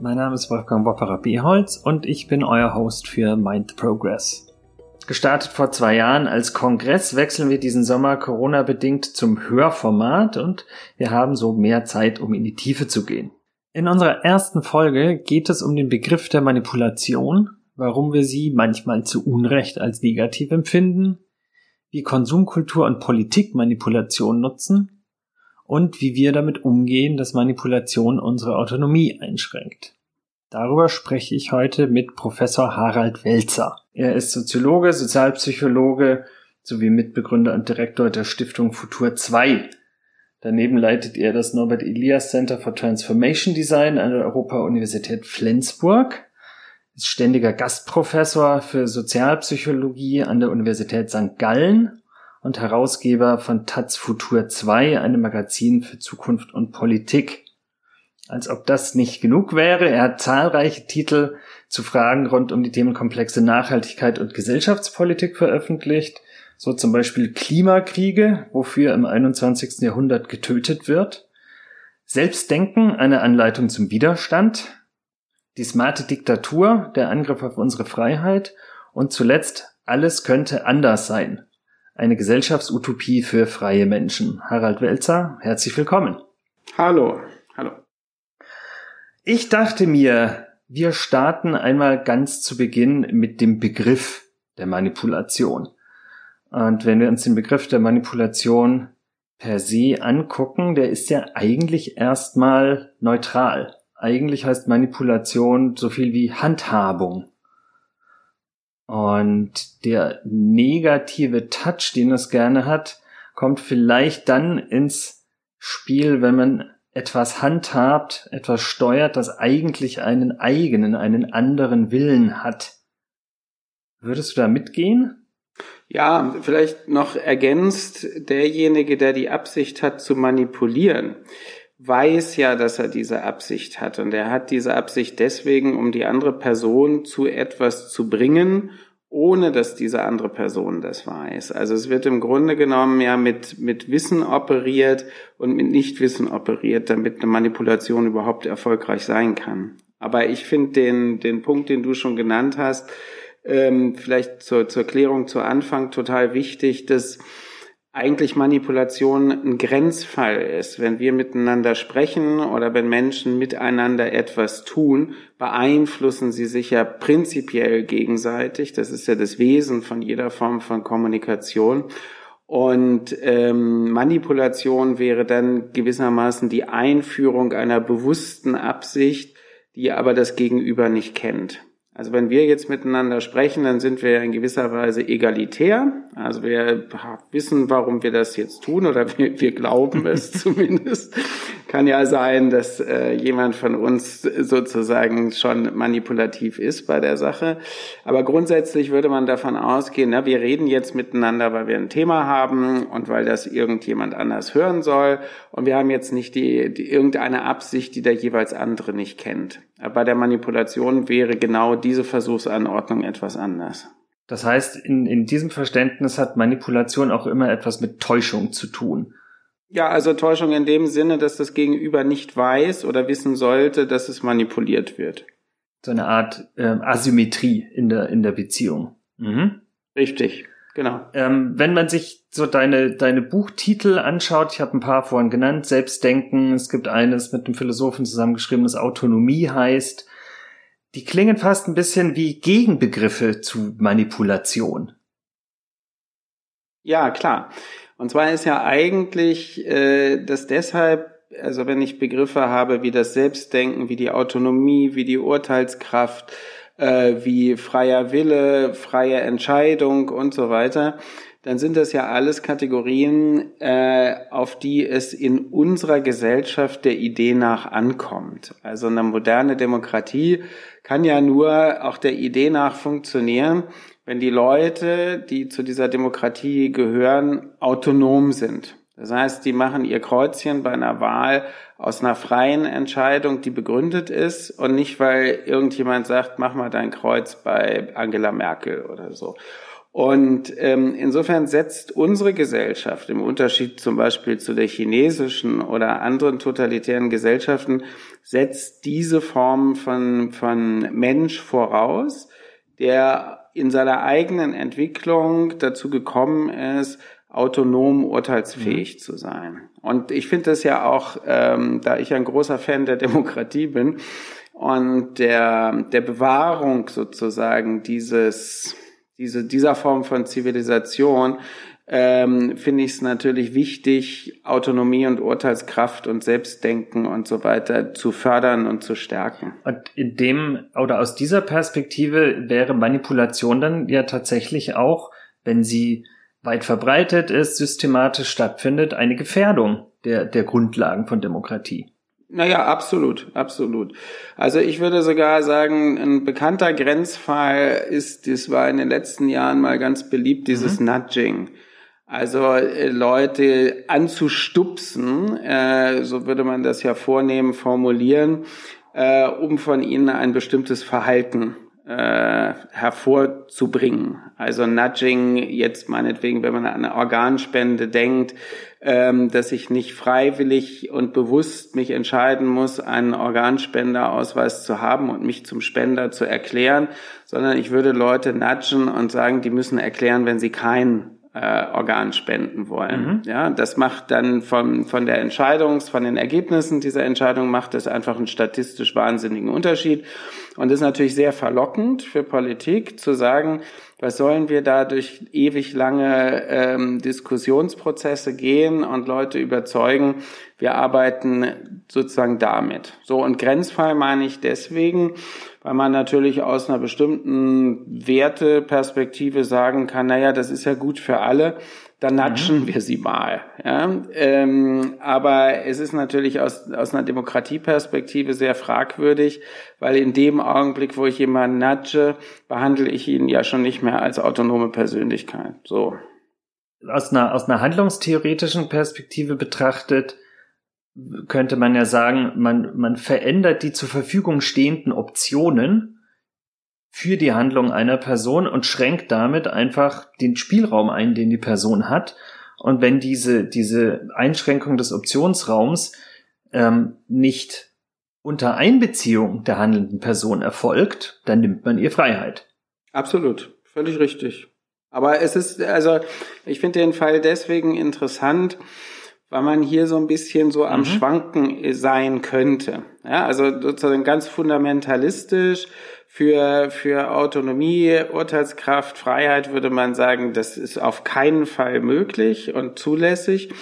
Mein Name ist Wolfgang Wopperer Beholz und ich bin euer Host für Mind Progress. Gestartet vor zwei Jahren als Kongress wechseln wir diesen Sommer Corona-bedingt zum Hörformat und wir haben so mehr Zeit, um in die Tiefe zu gehen. In unserer ersten Folge geht es um den Begriff der Manipulation warum wir sie manchmal zu Unrecht als negativ empfinden, wie Konsumkultur und Politik Manipulation nutzen und wie wir damit umgehen, dass Manipulation unsere Autonomie einschränkt. Darüber spreche ich heute mit Professor Harald Welzer. Er ist Soziologe, Sozialpsychologe sowie Mitbegründer und Direktor der Stiftung Futur 2. Daneben leitet er das Norbert Elias Center for Transformation Design an der Europa-Universität Flensburg ist ständiger Gastprofessor für Sozialpsychologie an der Universität St. Gallen und Herausgeber von Taz Futur 2, einem Magazin für Zukunft und Politik. Als ob das nicht genug wäre, er hat zahlreiche Titel zu Fragen rund um die Themenkomplexe Nachhaltigkeit und Gesellschaftspolitik veröffentlicht, so zum Beispiel Klimakriege, wofür im 21. Jahrhundert getötet wird, Selbstdenken, eine Anleitung zum Widerstand, die smarte Diktatur, der Angriff auf unsere Freiheit und zuletzt alles könnte anders sein. Eine Gesellschaftsutopie für freie Menschen. Harald Welzer, herzlich willkommen. Hallo, hallo. Ich dachte mir, wir starten einmal ganz zu Beginn mit dem Begriff der Manipulation. Und wenn wir uns den Begriff der Manipulation per se angucken, der ist ja eigentlich erstmal neutral eigentlich heißt Manipulation so viel wie Handhabung. Und der negative Touch, den es gerne hat, kommt vielleicht dann ins Spiel, wenn man etwas handhabt, etwas steuert, das eigentlich einen eigenen, einen anderen Willen hat. Würdest du da mitgehen? Ja, vielleicht noch ergänzt, derjenige, der die Absicht hat zu manipulieren, weiß ja, dass er diese Absicht hat. Und er hat diese Absicht deswegen, um die andere Person zu etwas zu bringen, ohne dass diese andere Person das weiß. Also es wird im Grunde genommen ja mit, mit Wissen operiert und mit Nichtwissen operiert, damit eine Manipulation überhaupt erfolgreich sein kann. Aber ich finde den, den Punkt, den du schon genannt hast, ähm, vielleicht zur, zur Klärung zu Anfang total wichtig, dass eigentlich Manipulation ein Grenzfall ist. Wenn wir miteinander sprechen oder wenn Menschen miteinander etwas tun, beeinflussen sie sich ja prinzipiell gegenseitig. Das ist ja das Wesen von jeder Form von Kommunikation. Und ähm, Manipulation wäre dann gewissermaßen die Einführung einer bewussten Absicht, die aber das Gegenüber nicht kennt. Also wenn wir jetzt miteinander sprechen, dann sind wir in gewisser Weise egalitär. Also wir wissen, warum wir das jetzt tun oder wir, wir glauben es zumindest. Kann ja sein, dass äh, jemand von uns sozusagen schon manipulativ ist bei der Sache. Aber grundsätzlich würde man davon ausgehen, na, wir reden jetzt miteinander, weil wir ein Thema haben und weil das irgendjemand anders hören soll. Und wir haben jetzt nicht die, die irgendeine Absicht, die der jeweils andere nicht kennt. Aber bei der Manipulation wäre genau diese Versuchsanordnung etwas anders. Das heißt, in, in diesem Verständnis hat Manipulation auch immer etwas mit Täuschung zu tun. Ja, also Täuschung in dem Sinne, dass das Gegenüber nicht weiß oder wissen sollte, dass es manipuliert wird. So eine Art äh, Asymmetrie in der, in der Beziehung. Mhm. Richtig, genau. Ähm, wenn man sich so deine, deine Buchtitel anschaut, ich habe ein paar vorhin genannt, Selbstdenken, es gibt eines mit einem Philosophen zusammengeschrieben, das Autonomie heißt, die klingen fast ein bisschen wie Gegenbegriffe zu Manipulation. Ja, klar. Und zwar ist ja eigentlich äh, das deshalb, also wenn ich Begriffe habe wie das Selbstdenken, wie die Autonomie, wie die Urteilskraft, äh, wie freier Wille, freie Entscheidung und so weiter, dann sind das ja alles Kategorien, äh, auf die es in unserer Gesellschaft der Idee nach ankommt. Also eine moderne Demokratie kann ja nur auch der Idee nach funktionieren, wenn die Leute, die zu dieser Demokratie gehören, autonom sind. Das heißt, die machen ihr Kreuzchen bei einer Wahl aus einer freien Entscheidung, die begründet ist und nicht, weil irgendjemand sagt, mach mal dein Kreuz bei Angela Merkel oder so. Und ähm, insofern setzt unsere Gesellschaft im Unterschied zum Beispiel zu der chinesischen oder anderen totalitären Gesellschaften, setzt diese Form von, von Mensch voraus, der in seiner eigenen Entwicklung dazu gekommen ist, autonom urteilsfähig mhm. zu sein. Und ich finde das ja auch, ähm, da ich ein großer Fan der Demokratie bin und der, der Bewahrung sozusagen dieses diese, dieser Form von Zivilisation ähm, finde ich es natürlich wichtig, Autonomie und Urteilskraft und Selbstdenken und so weiter zu fördern und zu stärken. Und in dem oder aus dieser Perspektive wäre Manipulation dann ja tatsächlich auch, wenn sie weit verbreitet ist, systematisch stattfindet, eine Gefährdung der, der Grundlagen von Demokratie. Naja, absolut, absolut. Also ich würde sogar sagen, ein bekannter Grenzfall ist, das war in den letzten Jahren mal ganz beliebt, dieses mhm. Nudging. Also äh, Leute anzustupsen, äh, so würde man das ja vornehmen, formulieren, äh, um von ihnen ein bestimmtes Verhalten hervorzubringen. Also Nudging, jetzt meinetwegen, wenn man an eine Organspende denkt, ähm, dass ich nicht freiwillig und bewusst mich entscheiden muss, einen Organspenderausweis zu haben und mich zum Spender zu erklären, sondern ich würde Leute nudgen und sagen, die müssen erklären, wenn sie keinen äh, Organ spenden wollen. Mhm. Ja, das macht dann von, von der Entscheidung, von den Ergebnissen dieser Entscheidung macht es einfach einen statistisch wahnsinnigen Unterschied. Und ist natürlich sehr verlockend für Politik zu sagen, was sollen wir da durch ewig lange ähm, Diskussionsprozesse gehen und Leute überzeugen, wir arbeiten sozusagen damit. So, und Grenzfall meine ich deswegen, weil man natürlich aus einer bestimmten Werteperspektive sagen kann, naja, das ist ja gut für alle, dann mhm. natschen mhm. wir sie mal. Ja? Ähm, aber es ist natürlich aus, aus einer Demokratieperspektive sehr fragwürdig, weil in dem Augenblick, wo ich jemanden natsche, behandle ich ihn ja schon nicht mehr als autonome Persönlichkeit. So. Aus einer, aus einer handlungstheoretischen Perspektive betrachtet, könnte man ja sagen, man, man verändert die zur Verfügung stehenden Optionen für die Handlung einer Person und schränkt damit einfach den Spielraum ein, den die Person hat. Und wenn diese, diese Einschränkung des Optionsraums ähm, nicht unter Einbeziehung der handelnden Person erfolgt, dann nimmt man ihr Freiheit. Absolut, völlig richtig. Aber es ist, also ich finde den Fall deswegen interessant, weil man hier so ein bisschen so am mhm. Schwanken sein könnte. Ja, also sozusagen ganz fundamentalistisch für, für Autonomie, Urteilskraft, Freiheit würde man sagen, das ist auf keinen Fall möglich und zulässig.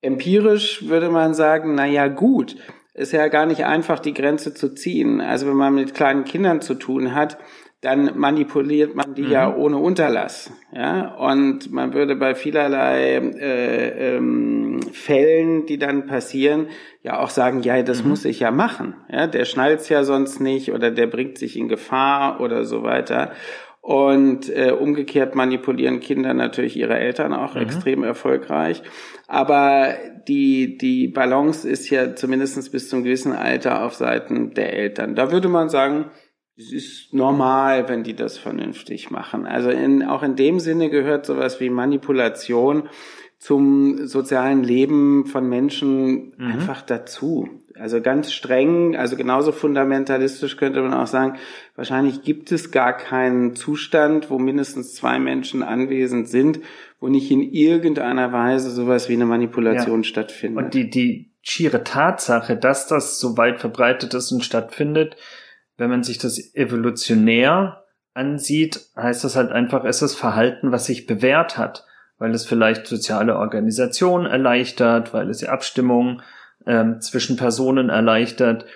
Empirisch würde man sagen, na ja, gut, ist ja gar nicht einfach, die Grenze zu ziehen. Also wenn man mit kleinen Kindern zu tun hat, dann manipuliert man die mhm. ja ohne Unterlass. Ja? Und man würde bei vielerlei äh, ähm, Fällen, die dann passieren, ja auch sagen, ja, das mhm. muss ich ja machen. Ja? Der schnallt's ja sonst nicht oder der bringt sich in Gefahr oder so weiter. Und äh, umgekehrt manipulieren Kinder natürlich ihre Eltern auch mhm. extrem erfolgreich. Aber die, die Balance ist ja zumindest bis zum gewissen Alter auf Seiten der Eltern. Da würde man sagen, es ist normal, wenn die das vernünftig machen. Also in, auch in dem Sinne gehört sowas wie Manipulation zum sozialen Leben von Menschen mhm. einfach dazu. Also ganz streng, also genauso fundamentalistisch könnte man auch sagen, wahrscheinlich gibt es gar keinen Zustand, wo mindestens zwei Menschen anwesend sind, wo nicht in irgendeiner Weise sowas wie eine Manipulation ja. stattfindet. Und die, die schiere Tatsache, dass das so weit verbreitet ist und stattfindet, wenn man sich das evolutionär ansieht, heißt das halt einfach, es ist Verhalten, was sich bewährt hat, weil es vielleicht soziale Organisation erleichtert, weil es die Abstimmung ähm, zwischen Personen erleichtert.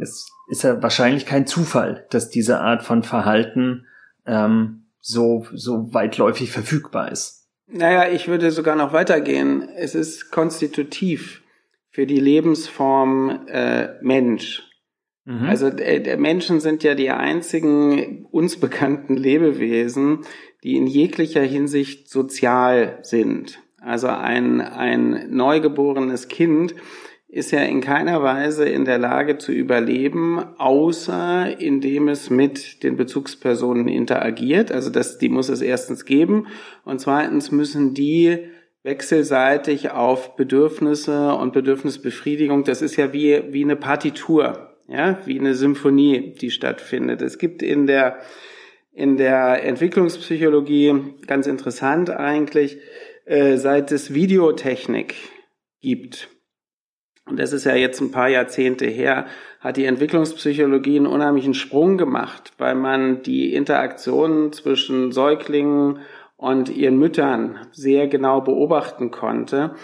Es ist ja wahrscheinlich kein Zufall, dass diese Art von Verhalten ähm, so, so weitläufig verfügbar ist. Naja, ich würde sogar noch weitergehen. Es ist konstitutiv für die Lebensform äh, Mensch. Mhm. Also äh, Menschen sind ja die einzigen uns bekannten Lebewesen, die in jeglicher Hinsicht sozial sind. Also ein, ein neugeborenes Kind ist ja in keiner Weise in der Lage zu überleben, außer indem es mit den Bezugspersonen interagiert. Also das, die muss es erstens geben. Und zweitens müssen die wechselseitig auf Bedürfnisse und Bedürfnisbefriedigung, das ist ja wie, wie eine Partitur ja, wie eine Symphonie, die stattfindet. Es gibt in der, in der Entwicklungspsychologie, ganz interessant eigentlich, äh, seit es Videotechnik gibt, und das ist ja jetzt ein paar Jahrzehnte her, hat die Entwicklungspsychologie einen unheimlichen Sprung gemacht, weil man die Interaktionen zwischen Säuglingen und ihren Müttern sehr genau beobachten konnte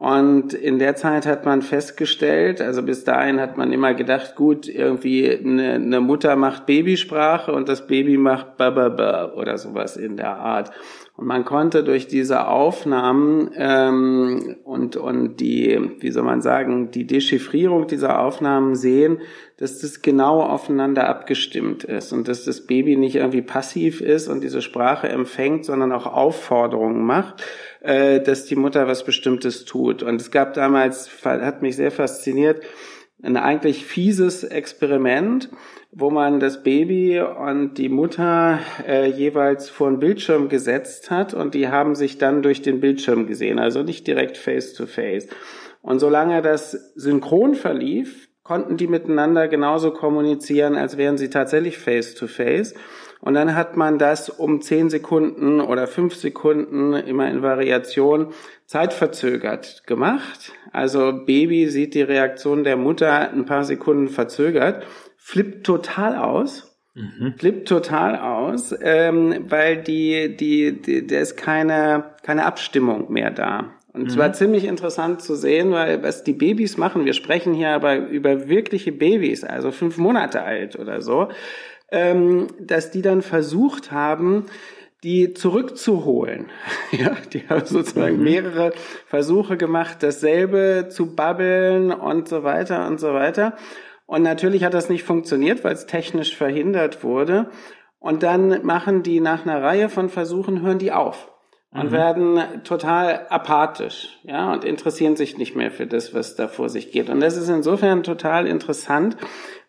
und in der Zeit hat man festgestellt, also bis dahin hat man immer gedacht, gut, irgendwie eine, eine Mutter macht Babysprache und das Baby macht Bababa oder sowas in der Art. Und man konnte durch diese Aufnahmen ähm, und, und die, wie soll man sagen, die Dechiffrierung dieser Aufnahmen sehen, dass das genau aufeinander abgestimmt ist und dass das Baby nicht irgendwie passiv ist und diese Sprache empfängt, sondern auch Aufforderungen macht, äh, dass die Mutter was Bestimmtes tut. Und es gab damals, hat mich sehr fasziniert, ein eigentlich fieses Experiment, wo man das Baby und die Mutter äh, jeweils vor einen Bildschirm gesetzt hat und die haben sich dann durch den Bildschirm gesehen, also nicht direkt face to face. Und solange das synchron verlief, konnten die miteinander genauso kommunizieren, als wären sie tatsächlich face to face. Und dann hat man das um zehn Sekunden oder fünf Sekunden immer in Variation zeitverzögert gemacht. Also Baby sieht die Reaktion der Mutter ein paar Sekunden verzögert, flippt total aus. Mhm. Flippt total aus, ähm, weil die, die, die, da ist keine, keine Abstimmung mehr da. Und mhm. es war ziemlich interessant zu sehen, weil was die Babys machen, wir sprechen hier aber über wirkliche Babys, also fünf Monate alt oder so, ähm, dass die dann versucht haben, die zurückzuholen. ja, die haben sozusagen mhm. mehrere Versuche gemacht, dasselbe zu babbeln und so weiter und so weiter. Und natürlich hat das nicht funktioniert, weil es technisch verhindert wurde. Und dann machen die nach einer Reihe von Versuchen, hören die auf und mhm. werden total apathisch, ja, und interessieren sich nicht mehr für das, was da vor sich geht. Und das ist insofern total interessant,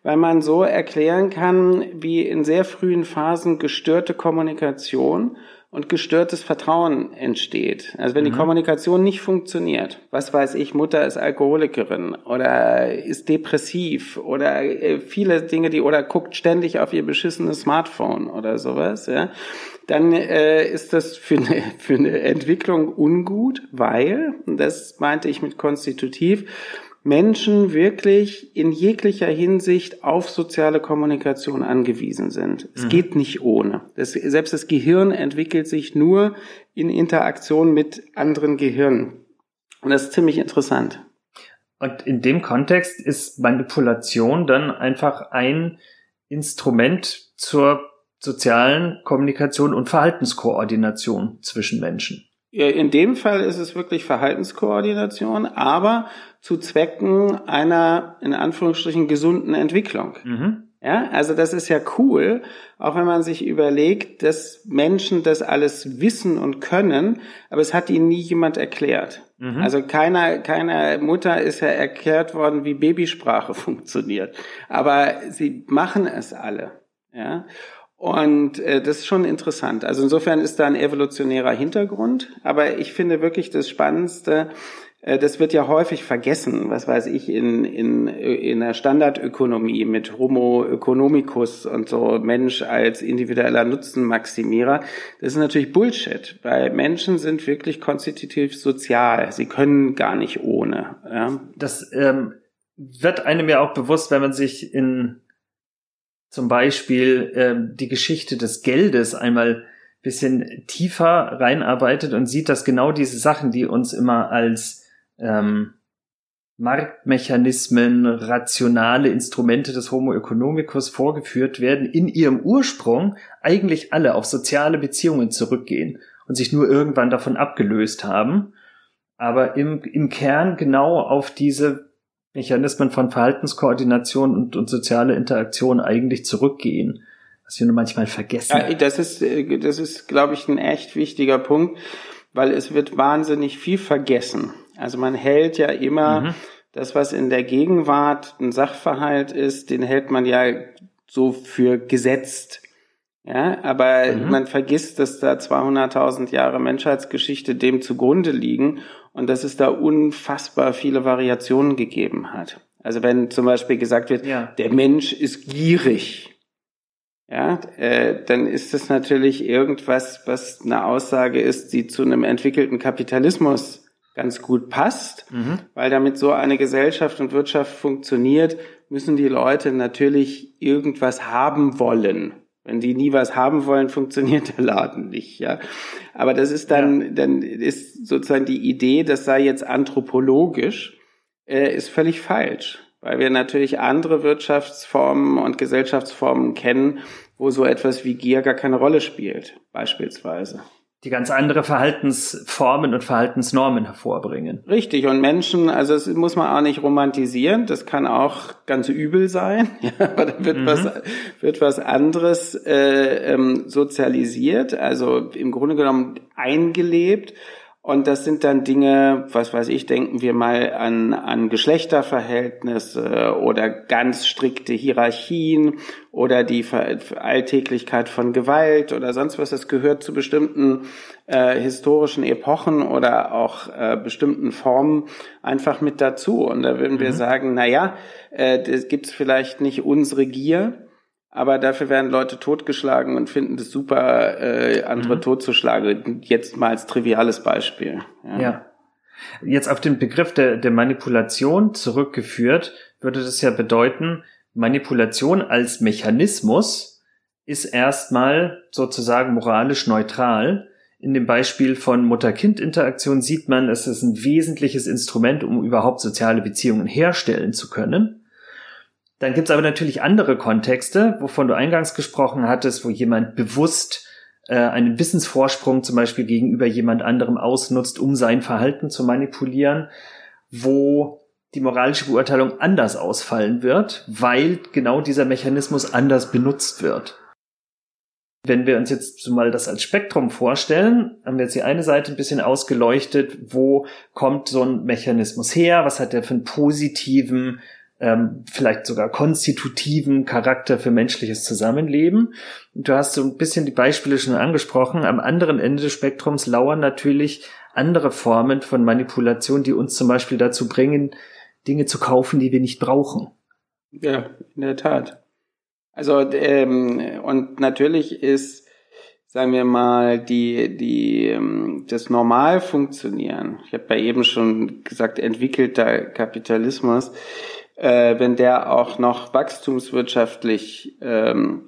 weil man so erklären kann, wie in sehr frühen Phasen gestörte Kommunikation und gestörtes Vertrauen entsteht. Also wenn mhm. die Kommunikation nicht funktioniert, was weiß ich, Mutter ist Alkoholikerin oder ist depressiv oder äh, viele Dinge, die oder guckt ständig auf ihr beschissenes Smartphone oder sowas, ja, dann äh, ist das für eine, für eine Entwicklung ungut, weil, das meinte ich mit konstitutiv, Menschen wirklich in jeglicher Hinsicht auf soziale Kommunikation angewiesen sind. Es mhm. geht nicht ohne. Das, selbst das Gehirn entwickelt sich nur in Interaktion mit anderen Gehirnen. Und das ist ziemlich interessant. Und in dem Kontext ist Manipulation dann einfach ein Instrument zur sozialen Kommunikation und Verhaltenskoordination zwischen Menschen. In dem Fall ist es wirklich Verhaltenskoordination, aber zu Zwecken einer, in Anführungsstrichen, gesunden Entwicklung. Mhm. Ja, also das ist ja cool, auch wenn man sich überlegt, dass Menschen das alles wissen und können, aber es hat ihnen nie jemand erklärt. Mhm. Also keiner, keiner Mutter ist ja erklärt worden, wie Babysprache funktioniert. Aber sie machen es alle. Ja. Und äh, das ist schon interessant. Also insofern ist da ein evolutionärer Hintergrund. Aber ich finde wirklich das Spannendste, äh, das wird ja häufig vergessen, was weiß ich, in, in, in der Standardökonomie mit Homo economicus und so Mensch als individueller Nutzenmaximierer. Das ist natürlich Bullshit, weil Menschen sind wirklich konstitutiv sozial. Sie können gar nicht ohne. Ja? Das ähm, wird einem ja auch bewusst, wenn man sich in zum Beispiel ähm, die Geschichte des Geldes einmal bisschen tiefer reinarbeitet und sieht, dass genau diese Sachen, die uns immer als ähm, Marktmechanismen, rationale Instrumente des Homo economicus vorgeführt werden, in ihrem Ursprung eigentlich alle auf soziale Beziehungen zurückgehen und sich nur irgendwann davon abgelöst haben, aber im, im Kern genau auf diese Mechanismen von Verhaltenskoordination und, und soziale Interaktion eigentlich zurückgehen, was wir nur manchmal vergessen. Ja, das ist, äh, das ist, glaube ich, ein echt wichtiger Punkt, weil es wird wahnsinnig viel vergessen. Also man hält ja immer mhm. das, was in der Gegenwart ein Sachverhalt ist, den hält man ja so für gesetzt. Ja, aber mhm. man vergisst, dass da 200.000 Jahre Menschheitsgeschichte dem zugrunde liegen und dass es da unfassbar viele Variationen gegeben hat. Also wenn zum Beispiel gesagt wird, ja. der Mensch ist gierig, ja, äh, dann ist das natürlich irgendwas, was eine Aussage ist, die zu einem entwickelten Kapitalismus ganz gut passt, mhm. weil damit so eine Gesellschaft und Wirtschaft funktioniert, müssen die Leute natürlich irgendwas haben wollen. Wenn die nie was haben wollen, funktioniert der Laden nicht, ja. Aber das ist dann, ja. dann ist sozusagen die Idee, das sei jetzt anthropologisch, äh, ist völlig falsch. Weil wir natürlich andere Wirtschaftsformen und Gesellschaftsformen kennen, wo so etwas wie Gier gar keine Rolle spielt, beispielsweise die ganz andere Verhaltensformen und Verhaltensnormen hervorbringen. Richtig, und Menschen, also das muss man auch nicht romantisieren, das kann auch ganz übel sein, ja, aber da wird, mhm. was, wird was anderes äh, ähm, sozialisiert, also im Grunde genommen eingelebt und das sind dann Dinge, was weiß ich, denken wir mal an, an Geschlechterverhältnisse oder ganz strikte Hierarchien oder die Alltäglichkeit von Gewalt oder sonst was. Das gehört zu bestimmten äh, historischen Epochen oder auch äh, bestimmten Formen einfach mit dazu. Und da würden mhm. wir sagen, na ja, äh, das gibt's vielleicht nicht unsere Gier, aber dafür werden Leute totgeschlagen und finden es super, äh, andere mhm. totzuschlagen. Jetzt mal als triviales Beispiel. Ja. ja. Jetzt auf den Begriff der, der Manipulation zurückgeführt, würde das ja bedeuten, Manipulation als Mechanismus ist erstmal sozusagen moralisch neutral. In dem Beispiel von Mutter-Kind-Interaktion sieht man, es ist ein wesentliches Instrument, um überhaupt soziale Beziehungen herstellen zu können. Dann gibt's aber natürlich andere Kontexte, wovon du eingangs gesprochen hattest, wo jemand bewusst äh, einen Wissensvorsprung zum Beispiel gegenüber jemand anderem ausnutzt, um sein Verhalten zu manipulieren, wo die moralische Beurteilung anders ausfallen wird, weil genau dieser Mechanismus anders benutzt wird. Wenn wir uns jetzt mal das als Spektrum vorstellen, haben wir jetzt die eine Seite ein bisschen ausgeleuchtet, wo kommt so ein Mechanismus her, was hat der für einen positiven ähm, vielleicht sogar konstitutiven Charakter für menschliches Zusammenleben. Du hast so ein bisschen die Beispiele schon angesprochen. Am anderen Ende des Spektrums lauern natürlich andere Formen von Manipulation, die uns zum Beispiel dazu bringen, Dinge zu kaufen, die wir nicht brauchen. Ja, in der Tat. Also ähm, und natürlich ist, sagen wir mal, die die ähm, das normal funktionieren. Ich habe ja eben schon gesagt, entwickelter Kapitalismus äh, wenn der auch noch wachstumswirtschaftlich ähm,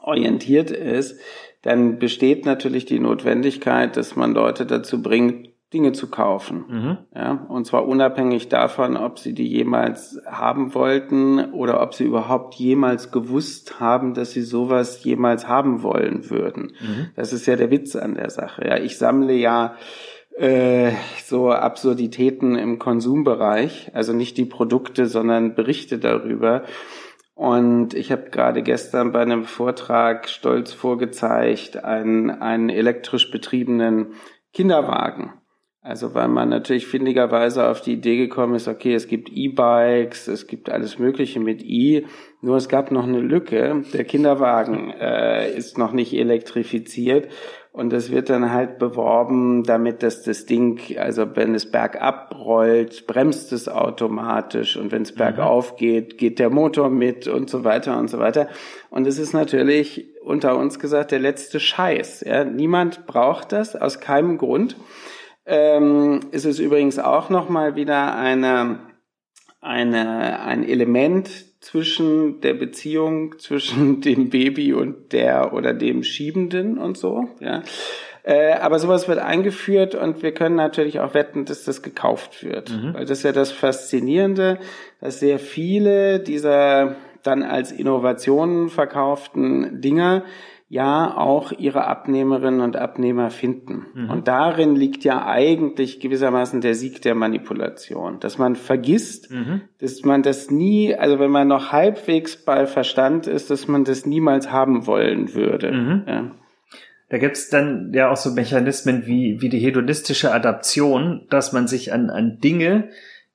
orientiert ist, dann besteht natürlich die Notwendigkeit, dass man Leute dazu bringt, Dinge zu kaufen. Mhm. Ja, und zwar unabhängig davon, ob sie die jemals haben wollten oder ob sie überhaupt jemals gewusst haben, dass sie sowas jemals haben wollen würden. Mhm. Das ist ja der Witz an der Sache. Ja, ich sammle ja äh, so Absurditäten im Konsumbereich, also nicht die Produkte, sondern Berichte darüber. Und ich habe gerade gestern bei einem Vortrag stolz vorgezeigt einen, einen elektrisch betriebenen Kinderwagen. Also weil man natürlich findigerweise auf die Idee gekommen ist, okay, es gibt E-Bikes, es gibt alles Mögliche mit E, nur es gab noch eine Lücke. Der Kinderwagen äh, ist noch nicht elektrifiziert und es wird dann halt beworben, damit dass das Ding, also wenn es bergab rollt, bremst es automatisch und wenn es mhm. bergauf geht, geht der Motor mit und so weiter und so weiter. Und es ist natürlich unter uns gesagt der letzte Scheiß. Ja? Niemand braucht das aus keinem Grund ähm, ist es übrigens auch nochmal wieder eine, eine, ein Element zwischen der Beziehung zwischen dem Baby und der oder dem Schiebenden und so, ja. Äh, aber sowas wird eingeführt und wir können natürlich auch wetten, dass das gekauft wird. Mhm. Weil das ist ja das Faszinierende, dass sehr viele dieser dann als Innovationen verkauften Dinger ja auch ihre Abnehmerinnen und Abnehmer finden. Mhm. Und darin liegt ja eigentlich gewissermaßen der Sieg der Manipulation, dass man vergisst, mhm. dass man das nie, also wenn man noch halbwegs bei Verstand ist, dass man das niemals haben wollen würde. Mhm. Ja. Da gibt's dann ja auch so Mechanismen wie, wie die hedonistische Adaption, dass man sich an, an Dinge,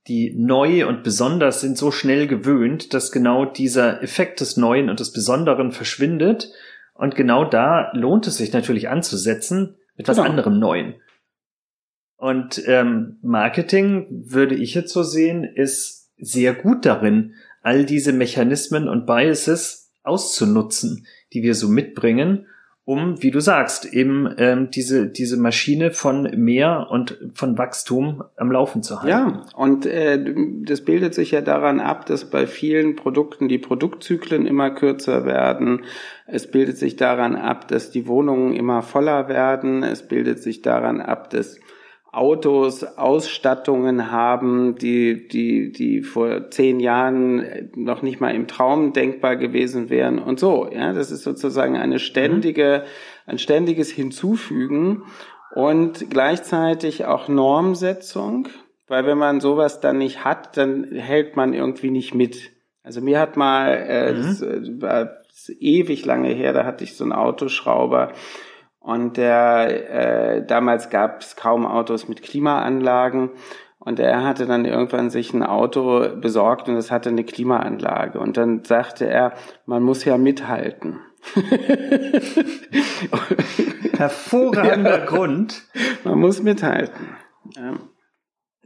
die neu und besonders sind, so schnell gewöhnt, dass genau dieser Effekt des Neuen und des Besonderen verschwindet und genau da lohnt es sich natürlich anzusetzen mit was genau. anderem Neuen. Und ähm, Marketing, würde ich jetzt so sehen, ist sehr gut darin, all diese Mechanismen und Biases auszunutzen, die wir so mitbringen um, wie du sagst, eben ähm, diese, diese Maschine von mehr und von Wachstum am Laufen zu halten. Ja, und äh, das bildet sich ja daran ab, dass bei vielen Produkten die Produktzyklen immer kürzer werden. Es bildet sich daran ab, dass die Wohnungen immer voller werden. Es bildet sich daran ab, dass Autos Ausstattungen haben, die, die, die vor zehn Jahren noch nicht mal im Traum denkbar gewesen wären und so. Ja, das ist sozusagen eine ständige, ein ständiges Hinzufügen und gleichzeitig auch Normsetzung, weil wenn man sowas dann nicht hat, dann hält man irgendwie nicht mit. Also mir hat mal, äh, mhm. das, äh, war ewig lange her, da hatte ich so einen Autoschrauber, und der, äh, damals gab es kaum Autos mit Klimaanlagen. Und er hatte dann irgendwann sich ein Auto besorgt und es hatte eine Klimaanlage. Und dann sagte er, man muss ja mithalten. Hervorragender ja. Grund. Man muss mithalten. Ja.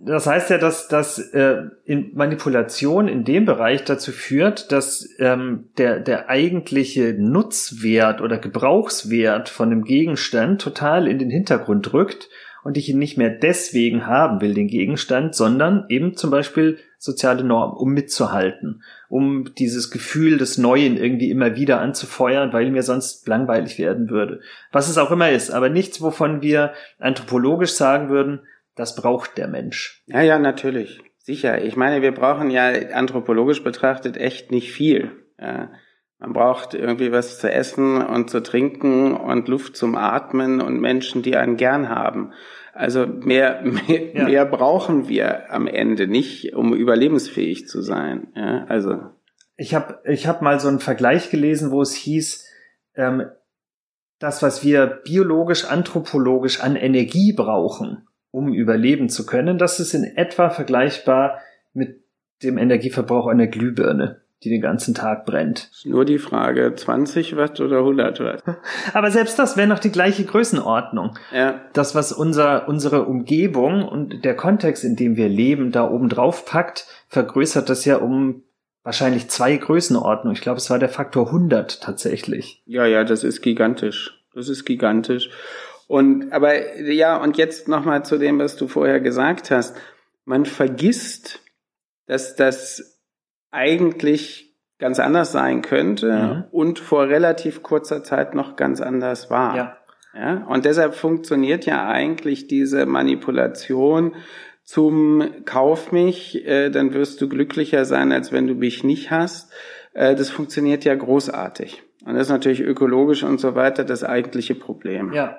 Das heißt ja, dass, dass äh, in Manipulation in dem Bereich dazu führt, dass ähm, der, der eigentliche Nutzwert oder Gebrauchswert von dem Gegenstand total in den Hintergrund rückt und ich ihn nicht mehr deswegen haben will, den Gegenstand, sondern eben zum Beispiel soziale Normen, um mitzuhalten, um dieses Gefühl des Neuen irgendwie immer wieder anzufeuern, weil mir sonst langweilig werden würde. Was es auch immer ist, aber nichts, wovon wir anthropologisch sagen würden, das braucht der Mensch. Ja, ja, natürlich. Sicher. Ich meine, wir brauchen ja anthropologisch betrachtet echt nicht viel. Ja. Man braucht irgendwie was zu essen und zu trinken und Luft zum Atmen und Menschen, die einen gern haben. Also mehr, mehr, ja. mehr brauchen wir am Ende nicht, um überlebensfähig zu sein. Ja, also. Ich habe ich hab mal so einen Vergleich gelesen, wo es hieß, ähm, das, was wir biologisch, anthropologisch an Energie brauchen, um überleben zu können. Das ist in etwa vergleichbar mit dem Energieverbrauch einer Glühbirne, die den ganzen Tag brennt. Nur die Frage, 20 Watt oder 100 Watt? Aber selbst das wäre noch die gleiche Größenordnung. Ja. Das, was unser, unsere Umgebung und der Kontext, in dem wir leben, da oben drauf packt, vergrößert das ja um wahrscheinlich zwei Größenordnungen. Ich glaube, es war der Faktor 100 tatsächlich. Ja, ja, das ist gigantisch. Das ist gigantisch. Und aber ja, und jetzt nochmal zu dem, was du vorher gesagt hast. Man vergisst, dass das eigentlich ganz anders sein könnte mhm. und vor relativ kurzer Zeit noch ganz anders war. Ja. Ja, und deshalb funktioniert ja eigentlich diese Manipulation zum Kauf mich, äh, dann wirst du glücklicher sein, als wenn du mich nicht hast. Äh, das funktioniert ja großartig. Und das ist natürlich ökologisch und so weiter das eigentliche Problem. Ja,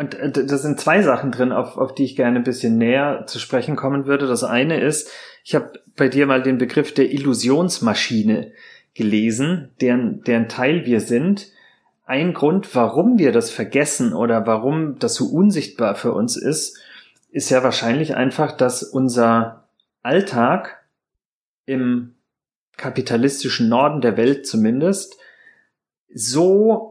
und äh, da sind zwei Sachen drin, auf, auf die ich gerne ein bisschen näher zu sprechen kommen würde. Das eine ist, ich habe bei dir mal den Begriff der Illusionsmaschine gelesen, deren, deren Teil wir sind. Ein Grund, warum wir das vergessen oder warum das so unsichtbar für uns ist, ist ja wahrscheinlich einfach, dass unser Alltag im kapitalistischen Norden der Welt zumindest so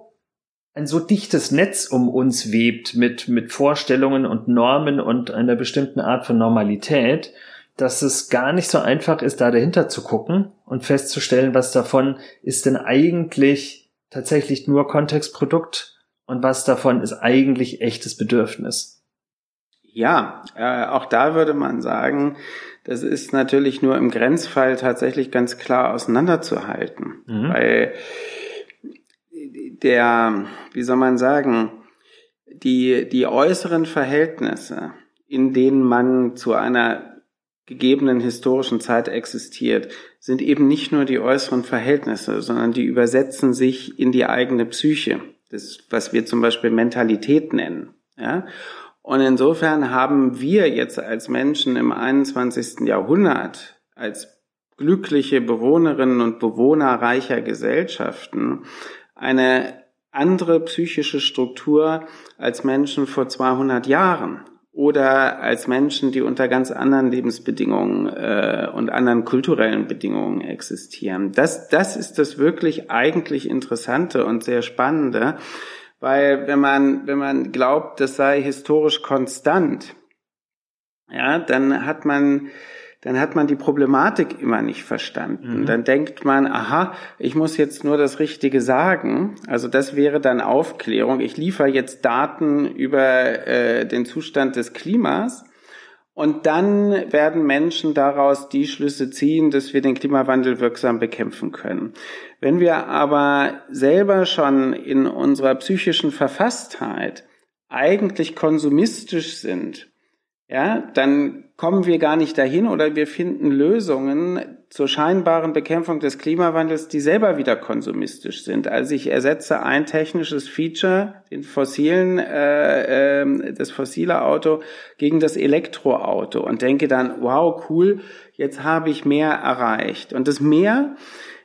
ein so dichtes Netz um uns webt mit, mit Vorstellungen und Normen und einer bestimmten Art von Normalität, dass es gar nicht so einfach ist, da dahinter zu gucken und festzustellen, was davon ist denn eigentlich tatsächlich nur Kontextprodukt und was davon ist eigentlich echtes Bedürfnis. Ja, äh, auch da würde man sagen, das ist natürlich nur im Grenzfall tatsächlich ganz klar auseinanderzuhalten, mhm. weil der, wie soll man sagen, die, die äußeren Verhältnisse, in denen man zu einer gegebenen historischen Zeit existiert, sind eben nicht nur die äußeren Verhältnisse, sondern die übersetzen sich in die eigene Psyche. Das, was wir zum Beispiel Mentalität nennen. Ja? Und insofern haben wir jetzt als Menschen im 21. Jahrhundert, als glückliche Bewohnerinnen und Bewohner reicher Gesellschaften, eine andere psychische Struktur als Menschen vor 200 Jahren oder als Menschen, die unter ganz anderen Lebensbedingungen äh, und anderen kulturellen Bedingungen existieren. Das, das ist das wirklich eigentlich Interessante und sehr Spannende, weil wenn man, wenn man glaubt, das sei historisch konstant, ja, dann hat man dann hat man die Problematik immer nicht verstanden. Mhm. Dann denkt man, aha, ich muss jetzt nur das Richtige sagen. Also das wäre dann Aufklärung. Ich liefere jetzt Daten über äh, den Zustand des Klimas. Und dann werden Menschen daraus die Schlüsse ziehen, dass wir den Klimawandel wirksam bekämpfen können. Wenn wir aber selber schon in unserer psychischen Verfasstheit eigentlich konsumistisch sind, ja, dann kommen wir gar nicht dahin oder wir finden Lösungen zur scheinbaren Bekämpfung des Klimawandels, die selber wieder konsumistisch sind. Also ich ersetze ein technisches Feature, den fossilen, äh, äh, das fossile Auto gegen das Elektroauto und denke dann, wow, cool, jetzt habe ich mehr erreicht. Und das mehr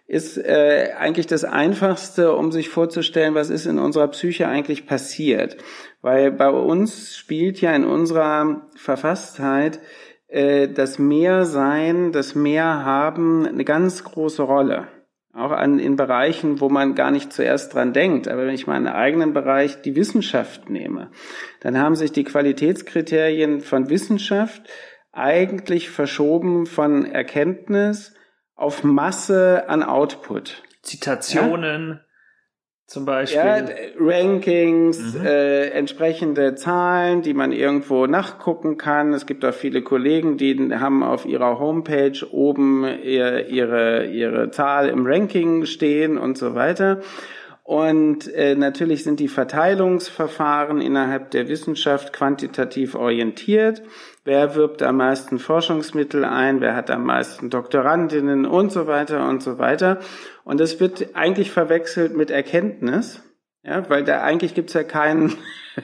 ist äh, eigentlich das Einfachste, um sich vorzustellen, was ist in unserer Psyche eigentlich passiert. Weil bei uns spielt ja in unserer Verfasstheit äh, das Mehrsein, das Mehrhaben eine ganz große Rolle. Auch an, in Bereichen, wo man gar nicht zuerst dran denkt. Aber wenn ich meinen eigenen Bereich, die Wissenschaft nehme, dann haben sich die Qualitätskriterien von Wissenschaft eigentlich verschoben von Erkenntnis auf Masse an Output. Zitationen. Ja? Zum Beispiel. Ja, Rankings, mhm. äh, entsprechende Zahlen, die man irgendwo nachgucken kann. Es gibt auch viele Kollegen, die haben auf ihrer Homepage oben ihr, ihre, ihre Zahl im Ranking stehen und so weiter. Und äh, natürlich sind die Verteilungsverfahren innerhalb der Wissenschaft quantitativ orientiert. Wer wirbt am meisten Forschungsmittel ein? Wer hat am meisten Doktorandinnen und so weiter und so weiter? Und das wird eigentlich verwechselt mit Erkenntnis, ja, weil da eigentlich gibt's ja keinen,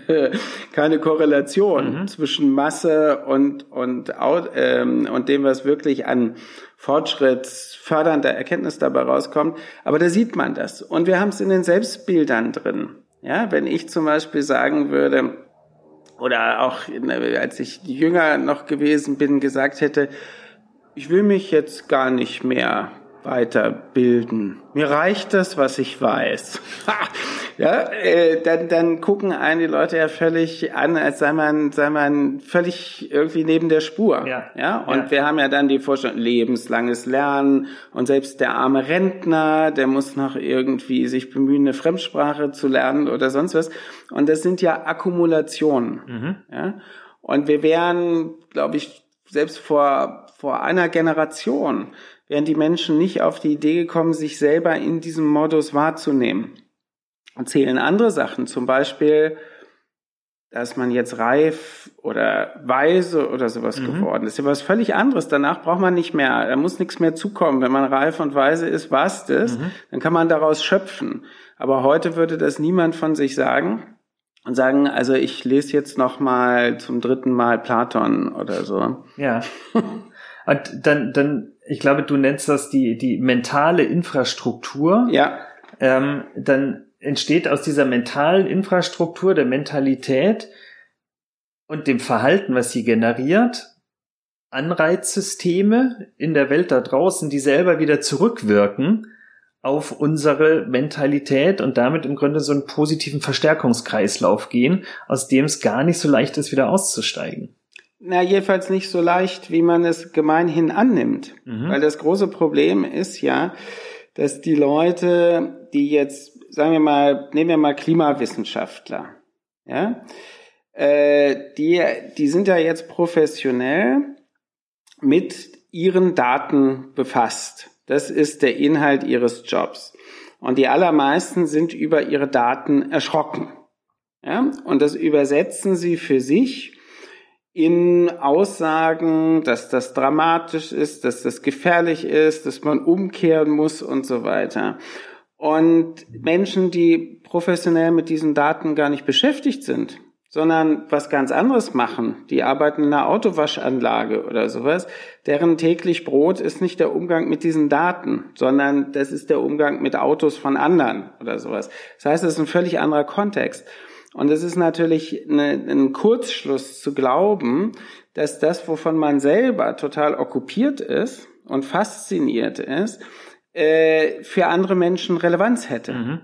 keine Korrelation mhm. zwischen Masse und, und, ähm, und dem, was wirklich an fortschrittsfördernder Erkenntnis dabei rauskommt. Aber da sieht man das. Und wir haben es in den Selbstbildern drin. Ja, wenn ich zum Beispiel sagen würde, oder auch als ich jünger noch gewesen bin, gesagt hätte, ich will mich jetzt gar nicht mehr weiterbilden. Mir reicht das, was ich weiß. ja, äh, dann, dann gucken einen die Leute ja völlig an, als sei man, sei man völlig irgendwie neben der Spur. Ja. ja? Und ja. wir haben ja dann die Vorstellung, lebenslanges Lernen und selbst der arme Rentner, der muss noch irgendwie sich bemühen, eine Fremdsprache zu lernen oder sonst was. Und das sind ja Akkumulationen. Mhm. Ja? Und wir wären, glaube ich, selbst vor, vor einer Generation wären die Menschen nicht auf die Idee gekommen, sich selber in diesem Modus wahrzunehmen. Und zählen andere Sachen, zum Beispiel, dass man jetzt reif oder weise oder sowas mhm. geworden ist. Das ist was völlig anderes. Danach braucht man nicht mehr, da muss nichts mehr zukommen. Wenn man reif und weise ist, was das, mhm. dann kann man daraus schöpfen. Aber heute würde das niemand von sich sagen und sagen, also ich lese jetzt noch mal zum dritten Mal Platon oder so. Ja. Und dann, dann, ich glaube, du nennst das die, die mentale Infrastruktur. Ja. Ähm, dann entsteht aus dieser mentalen Infrastruktur der Mentalität und dem Verhalten, was sie generiert, Anreizsysteme in der Welt da draußen, die selber wieder zurückwirken auf unsere Mentalität und damit im Grunde so einen positiven Verstärkungskreislauf gehen, aus dem es gar nicht so leicht ist, wieder auszusteigen. Na, jedenfalls nicht so leicht, wie man es gemeinhin annimmt. Mhm. Weil das große Problem ist ja, dass die Leute, die jetzt, sagen wir mal, nehmen wir mal Klimawissenschaftler, ja, äh, die, die sind ja jetzt professionell mit ihren Daten befasst. Das ist der Inhalt ihres Jobs. Und die allermeisten sind über ihre Daten erschrocken. Ja? Und das übersetzen sie für sich in Aussagen, dass das dramatisch ist, dass das gefährlich ist, dass man umkehren muss und so weiter. Und Menschen, die professionell mit diesen Daten gar nicht beschäftigt sind, sondern was ganz anderes machen. Die arbeiten in einer Autowaschanlage oder sowas. Deren täglich Brot ist nicht der Umgang mit diesen Daten, sondern das ist der Umgang mit Autos von anderen oder sowas. Das heißt, es ist ein völlig anderer Kontext. Und es ist natürlich eine, ein Kurzschluss zu glauben, dass das, wovon man selber total okkupiert ist und fasziniert ist, äh, für andere Menschen Relevanz hätte. Mhm.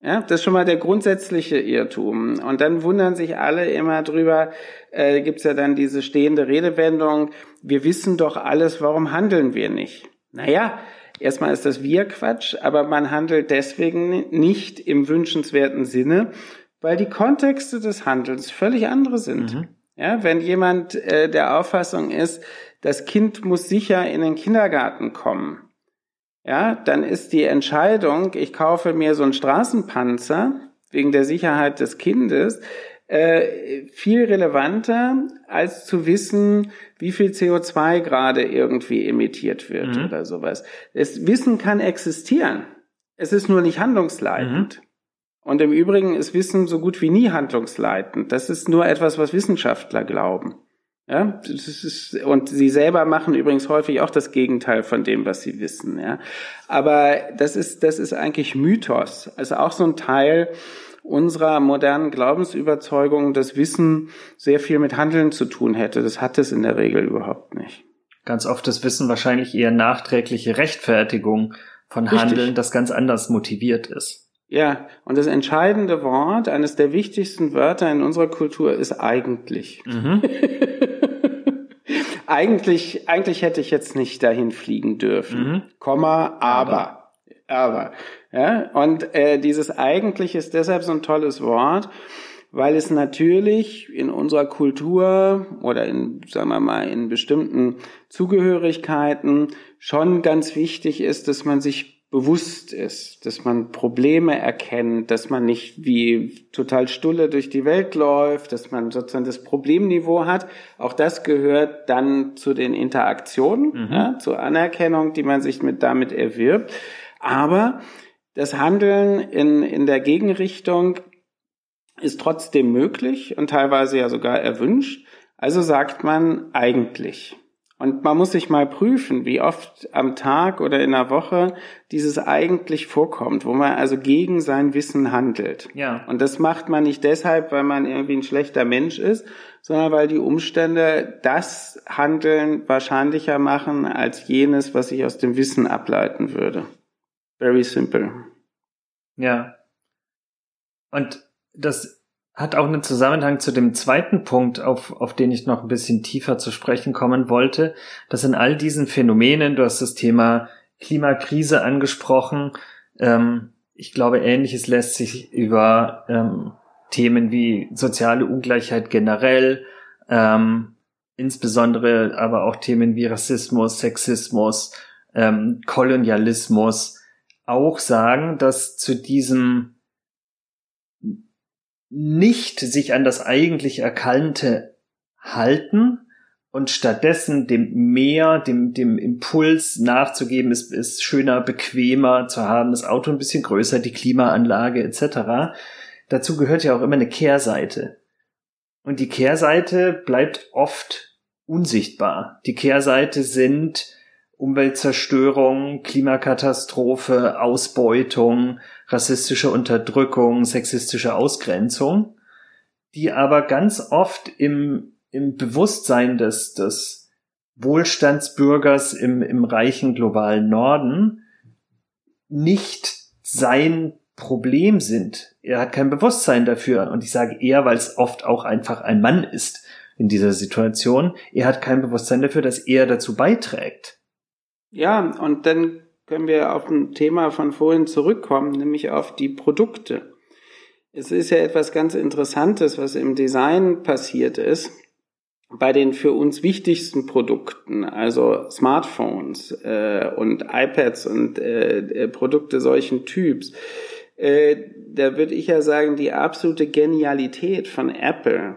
Ja, das ist schon mal der grundsätzliche Irrtum. Und dann wundern sich alle immer drüber, äh, gibt's ja dann diese stehende Redewendung, wir wissen doch alles, warum handeln wir nicht? Naja, erstmal ist das wir Quatsch, aber man handelt deswegen nicht im wünschenswerten Sinne, weil die Kontexte des Handelns völlig andere sind. Mhm. Ja, wenn jemand äh, der Auffassung ist, das Kind muss sicher in den Kindergarten kommen, ja, dann ist die Entscheidung, ich kaufe mir so einen Straßenpanzer wegen der Sicherheit des Kindes, äh, viel relevanter, als zu wissen, wie viel CO2 gerade irgendwie emittiert wird mhm. oder sowas. Das Wissen kann existieren. Es ist nur nicht handlungsleitend. Mhm. Und im Übrigen ist Wissen so gut wie nie handlungsleitend. Das ist nur etwas, was Wissenschaftler glauben. Ja, das ist, und sie selber machen übrigens häufig auch das Gegenteil von dem, was sie wissen. Ja, aber das ist, das ist eigentlich Mythos. Also auch so ein Teil unserer modernen Glaubensüberzeugung, dass Wissen sehr viel mit Handeln zu tun hätte. Das hat es in der Regel überhaupt nicht. Ganz oft das Wissen wahrscheinlich eher nachträgliche Rechtfertigung von Richtig. Handeln, das ganz anders motiviert ist. Ja, und das entscheidende Wort, eines der wichtigsten Wörter in unserer Kultur ist eigentlich. Mhm. eigentlich, eigentlich hätte ich jetzt nicht dahin fliegen dürfen. Mhm. Komma, aber. aber. Aber. Ja, und äh, dieses eigentlich ist deshalb so ein tolles Wort, weil es natürlich in unserer Kultur oder in, sagen wir mal, in bestimmten Zugehörigkeiten schon ganz wichtig ist, dass man sich bewusst ist, dass man Probleme erkennt, dass man nicht wie total stulle durch die Welt läuft, dass man sozusagen das Problemniveau hat. Auch das gehört dann zu den Interaktionen, mhm. ja, zur Anerkennung, die man sich mit damit erwirbt. Aber das Handeln in, in der Gegenrichtung ist trotzdem möglich und teilweise ja sogar erwünscht. Also sagt man eigentlich. Und man muss sich mal prüfen, wie oft am Tag oder in der Woche dieses eigentlich vorkommt, wo man also gegen sein Wissen handelt. Ja. Und das macht man nicht deshalb, weil man irgendwie ein schlechter Mensch ist, sondern weil die Umstände das Handeln wahrscheinlicher machen als jenes, was ich aus dem Wissen ableiten würde. Very simple. Ja. Und das hat auch einen Zusammenhang zu dem zweiten Punkt, auf, auf den ich noch ein bisschen tiefer zu sprechen kommen wollte. dass in all diesen Phänomenen, du hast das Thema Klimakrise angesprochen, ähm, ich glaube, ähnliches lässt sich über ähm, Themen wie soziale Ungleichheit generell, ähm, insbesondere aber auch Themen wie Rassismus, Sexismus, ähm, Kolonialismus auch sagen, dass zu diesem nicht sich an das eigentlich Erkannte halten und stattdessen dem Meer, dem, dem Impuls nachzugeben, ist, ist schöner, bequemer zu haben, das Auto ein bisschen größer, die Klimaanlage etc. Dazu gehört ja auch immer eine Kehrseite. Und die Kehrseite bleibt oft unsichtbar. Die Kehrseite sind Umweltzerstörung, Klimakatastrophe, Ausbeutung, rassistische Unterdrückung, sexistische Ausgrenzung. die aber ganz oft im, im Bewusstsein des, des Wohlstandsbürgers im, im reichen globalen Norden nicht sein Problem sind. Er hat kein Bewusstsein dafür. Und ich sage eher, weil es oft auch einfach ein Mann ist in dieser Situation. Er hat kein Bewusstsein dafür, dass er dazu beiträgt. Ja, und dann können wir auf ein Thema von vorhin zurückkommen, nämlich auf die Produkte. Es ist ja etwas ganz Interessantes, was im Design passiert ist. Bei den für uns wichtigsten Produkten, also Smartphones äh, und iPads und äh, äh Produkte solchen Typs, äh, da würde ich ja sagen, die absolute Genialität von Apple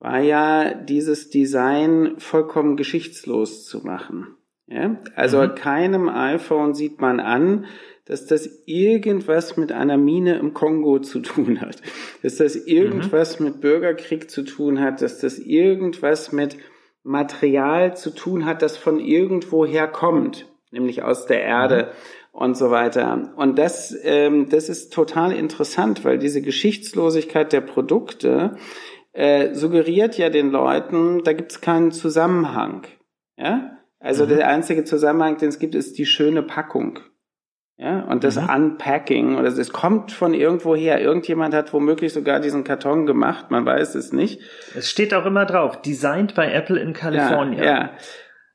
war ja, dieses Design vollkommen geschichtslos zu machen. Ja? Also mhm. keinem iPhone sieht man an, dass das irgendwas mit einer Mine im Kongo zu tun hat, dass das irgendwas mhm. mit Bürgerkrieg zu tun hat, dass das irgendwas mit Material zu tun hat, das von irgendwoher kommt, nämlich aus der Erde mhm. und so weiter. Und das, ähm, das ist total interessant, weil diese Geschichtslosigkeit der Produkte äh, suggeriert ja den Leuten, da gibt es keinen Zusammenhang. Ja? Also mhm. der einzige Zusammenhang, den es gibt, ist die schöne Packung. Ja, und das mhm. Unpacking, oder es kommt von irgendwo her. Irgendjemand hat womöglich sogar diesen Karton gemacht, man weiß es nicht. Es steht auch immer drauf, designed by Apple in California. Ja, ja.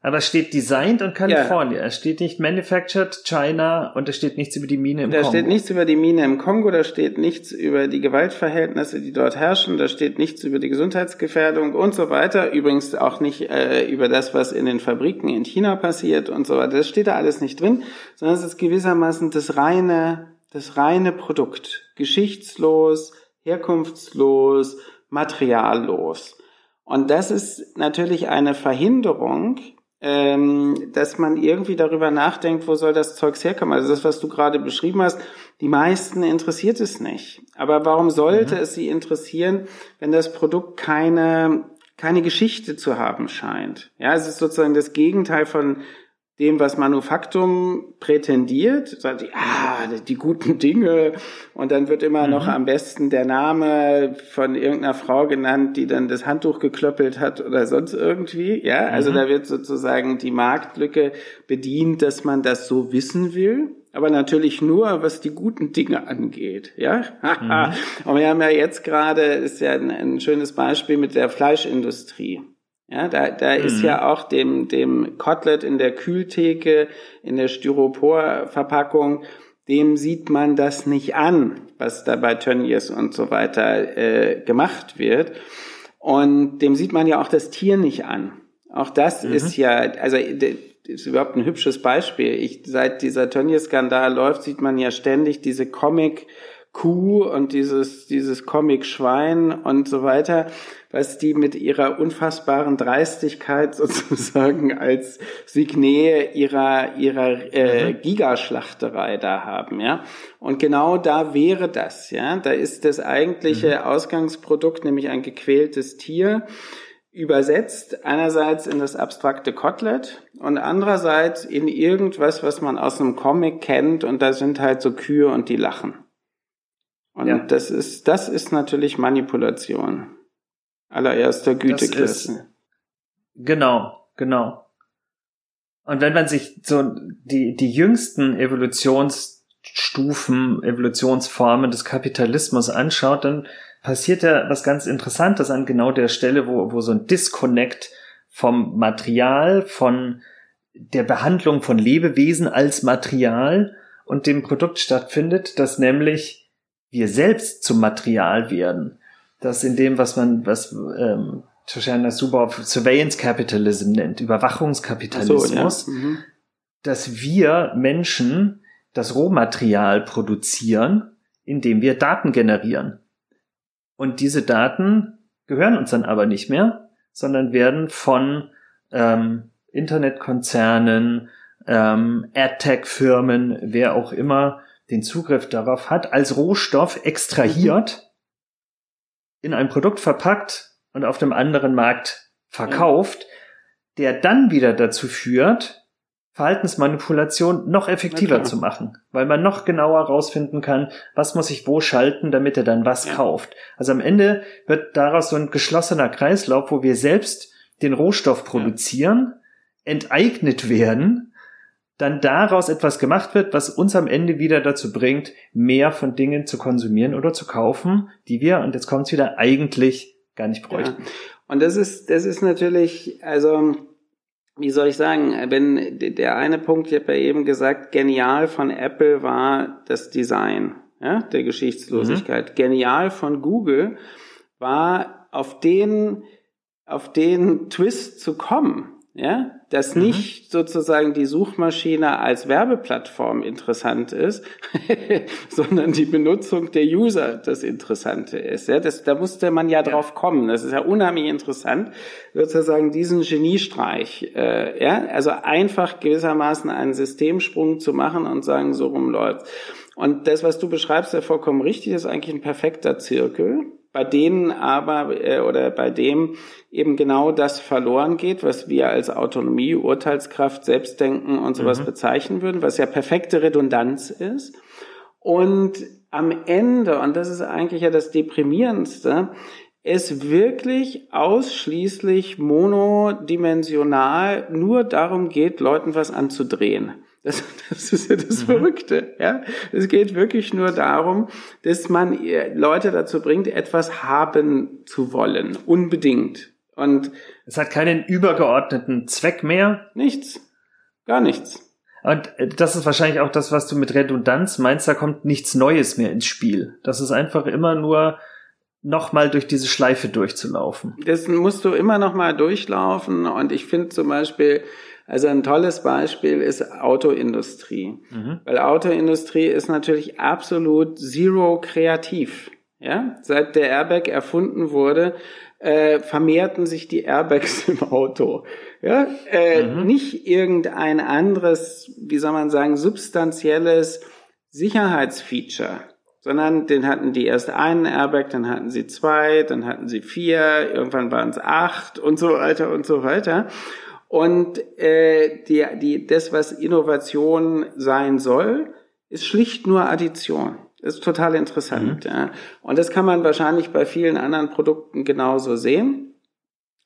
Aber es steht designed in California. Ja. Es steht nicht manufactured China und es steht nichts über die Mine im da Kongo. Da steht nichts über die Mine im Kongo, da steht nichts über die Gewaltverhältnisse, die dort herrschen, da steht nichts über die Gesundheitsgefährdung und so weiter. Übrigens auch nicht äh, über das, was in den Fabriken in China passiert und so weiter. Das steht da alles nicht drin, sondern es ist gewissermaßen das reine, das reine Produkt. Geschichtslos, herkunftslos, materiallos. Und das ist natürlich eine Verhinderung, ähm, dass man irgendwie darüber nachdenkt, wo soll das Zeugs herkommen. Also das, was du gerade beschrieben hast, die meisten interessiert es nicht. Aber warum sollte mhm. es sie interessieren, wenn das Produkt keine keine Geschichte zu haben scheint? Ja, es ist sozusagen das Gegenteil von dem, was Manufaktum prätendiert, sagt, ah, die guten Dinge. Und dann wird immer mhm. noch am besten der Name von irgendeiner Frau genannt, die dann das Handtuch geklöppelt hat oder sonst irgendwie. Ja, also mhm. da wird sozusagen die Marktlücke bedient, dass man das so wissen will. Aber natürlich nur, was die guten Dinge angeht, ja. Mhm. Und wir haben ja jetzt gerade, ist ja ein, ein schönes Beispiel mit der Fleischindustrie. Ja, da, da mhm. ist ja auch dem, dem Kotelett in der Kühltheke, in der Styroporverpackung, dem sieht man das nicht an, was da bei Tönnies und so weiter äh, gemacht wird. Und dem sieht man ja auch das Tier nicht an. Auch das mhm. ist ja, also ist überhaupt ein hübsches Beispiel. Ich, seit dieser Tönnies-Skandal läuft, sieht man ja ständig diese Comic- Kuh und dieses, dieses Comic-Schwein und so weiter, was die mit ihrer unfassbaren Dreistigkeit sozusagen als Signet ihrer, ihrer äh, mhm. Gigaschlachterei da haben, ja. Und genau da wäre das, ja. Da ist das eigentliche mhm. Ausgangsprodukt, nämlich ein gequältes Tier, übersetzt einerseits in das abstrakte Kotelett und andererseits in irgendwas, was man aus einem Comic kennt und da sind halt so Kühe und die lachen. Und ja. das ist, das ist natürlich Manipulation. Allererster Güteklasse. Genau, genau. Und wenn man sich so die, die jüngsten Evolutionsstufen, Evolutionsformen des Kapitalismus anschaut, dann passiert ja was ganz Interessantes an genau der Stelle, wo, wo so ein Disconnect vom Material, von der Behandlung von Lebewesen als Material und dem Produkt stattfindet, dass nämlich wir selbst zum Material werden. Das in dem, was man, was ähm, Shoshana Zuboff Surveillance Capitalism nennt, Überwachungskapitalismus, so, ja. mhm. dass wir Menschen das Rohmaterial produzieren, indem wir Daten generieren. Und diese Daten gehören uns dann aber nicht mehr, sondern werden von ähm, Internetkonzernen, ähm, AdTech-Firmen, wer auch immer den Zugriff darauf hat, als Rohstoff extrahiert, mhm. in ein Produkt verpackt und auf dem anderen Markt verkauft, der dann wieder dazu führt, Verhaltensmanipulation noch effektiver zu machen, weil man noch genauer rausfinden kann, was muss ich wo schalten, damit er dann was ja. kauft. Also am Ende wird daraus so ein geschlossener Kreislauf, wo wir selbst den Rohstoff produzieren, ja. enteignet werden, dann daraus etwas gemacht wird, was uns am Ende wieder dazu bringt, mehr von Dingen zu konsumieren oder zu kaufen, die wir, und jetzt kommt es wieder, eigentlich gar nicht bräuchten. Ja. Und das ist, das ist natürlich, also wie soll ich sagen, wenn der eine Punkt, ich habe ja eben gesagt, genial von Apple war das Design ja, der Geschichtslosigkeit. Mhm. Genial von Google war auf den, auf den Twist zu kommen ja, dass mhm. nicht sozusagen die Suchmaschine als Werbeplattform interessant ist, sondern die Benutzung der User das Interessante ist. Ja, das, da musste man ja, ja drauf kommen. Das ist ja unheimlich interessant, sozusagen diesen Geniestreich, äh, ja, also einfach gewissermaßen einen Systemsprung zu machen und sagen, so rum läuft. Und das, was du beschreibst, ja vollkommen richtig, ist eigentlich ein perfekter Zirkel bei denen aber äh, oder bei dem eben genau das verloren geht, was wir als Autonomie, Urteilskraft, Selbstdenken und sowas mhm. bezeichnen würden, was ja perfekte Redundanz ist. Und am Ende, und das ist eigentlich ja das Deprimierendste, es wirklich ausschließlich monodimensional nur darum geht, Leuten was anzudrehen. Das, das ist ja das mhm. Verrückte. Ja? Es geht wirklich nur darum, dass man Leute dazu bringt, etwas haben zu wollen. Unbedingt. Und es hat keinen übergeordneten Zweck mehr. Nichts. Gar nichts. Und äh, das ist wahrscheinlich auch das, was du mit Redundanz meinst, da kommt nichts Neues mehr ins Spiel. Das ist einfach immer nur nochmal durch diese Schleife durchzulaufen. Das musst du immer nochmal durchlaufen und ich finde zum Beispiel, also ein tolles Beispiel ist Autoindustrie. Mhm. Weil Autoindustrie ist natürlich absolut zero kreativ. Ja, seit der Airbag erfunden wurde, äh, vermehrten sich die Airbags im Auto. Ja, äh, mhm. nicht irgendein anderes, wie soll man sagen, substanzielles Sicherheitsfeature, sondern den hatten die erst einen Airbag, dann hatten sie zwei, dann hatten sie vier, irgendwann waren es acht und so weiter und so weiter. Und äh, die, die, das, was Innovation sein soll, ist schlicht nur Addition. Das ist total interessant. Mhm. Ja. Und das kann man wahrscheinlich bei vielen anderen Produkten genauso sehen.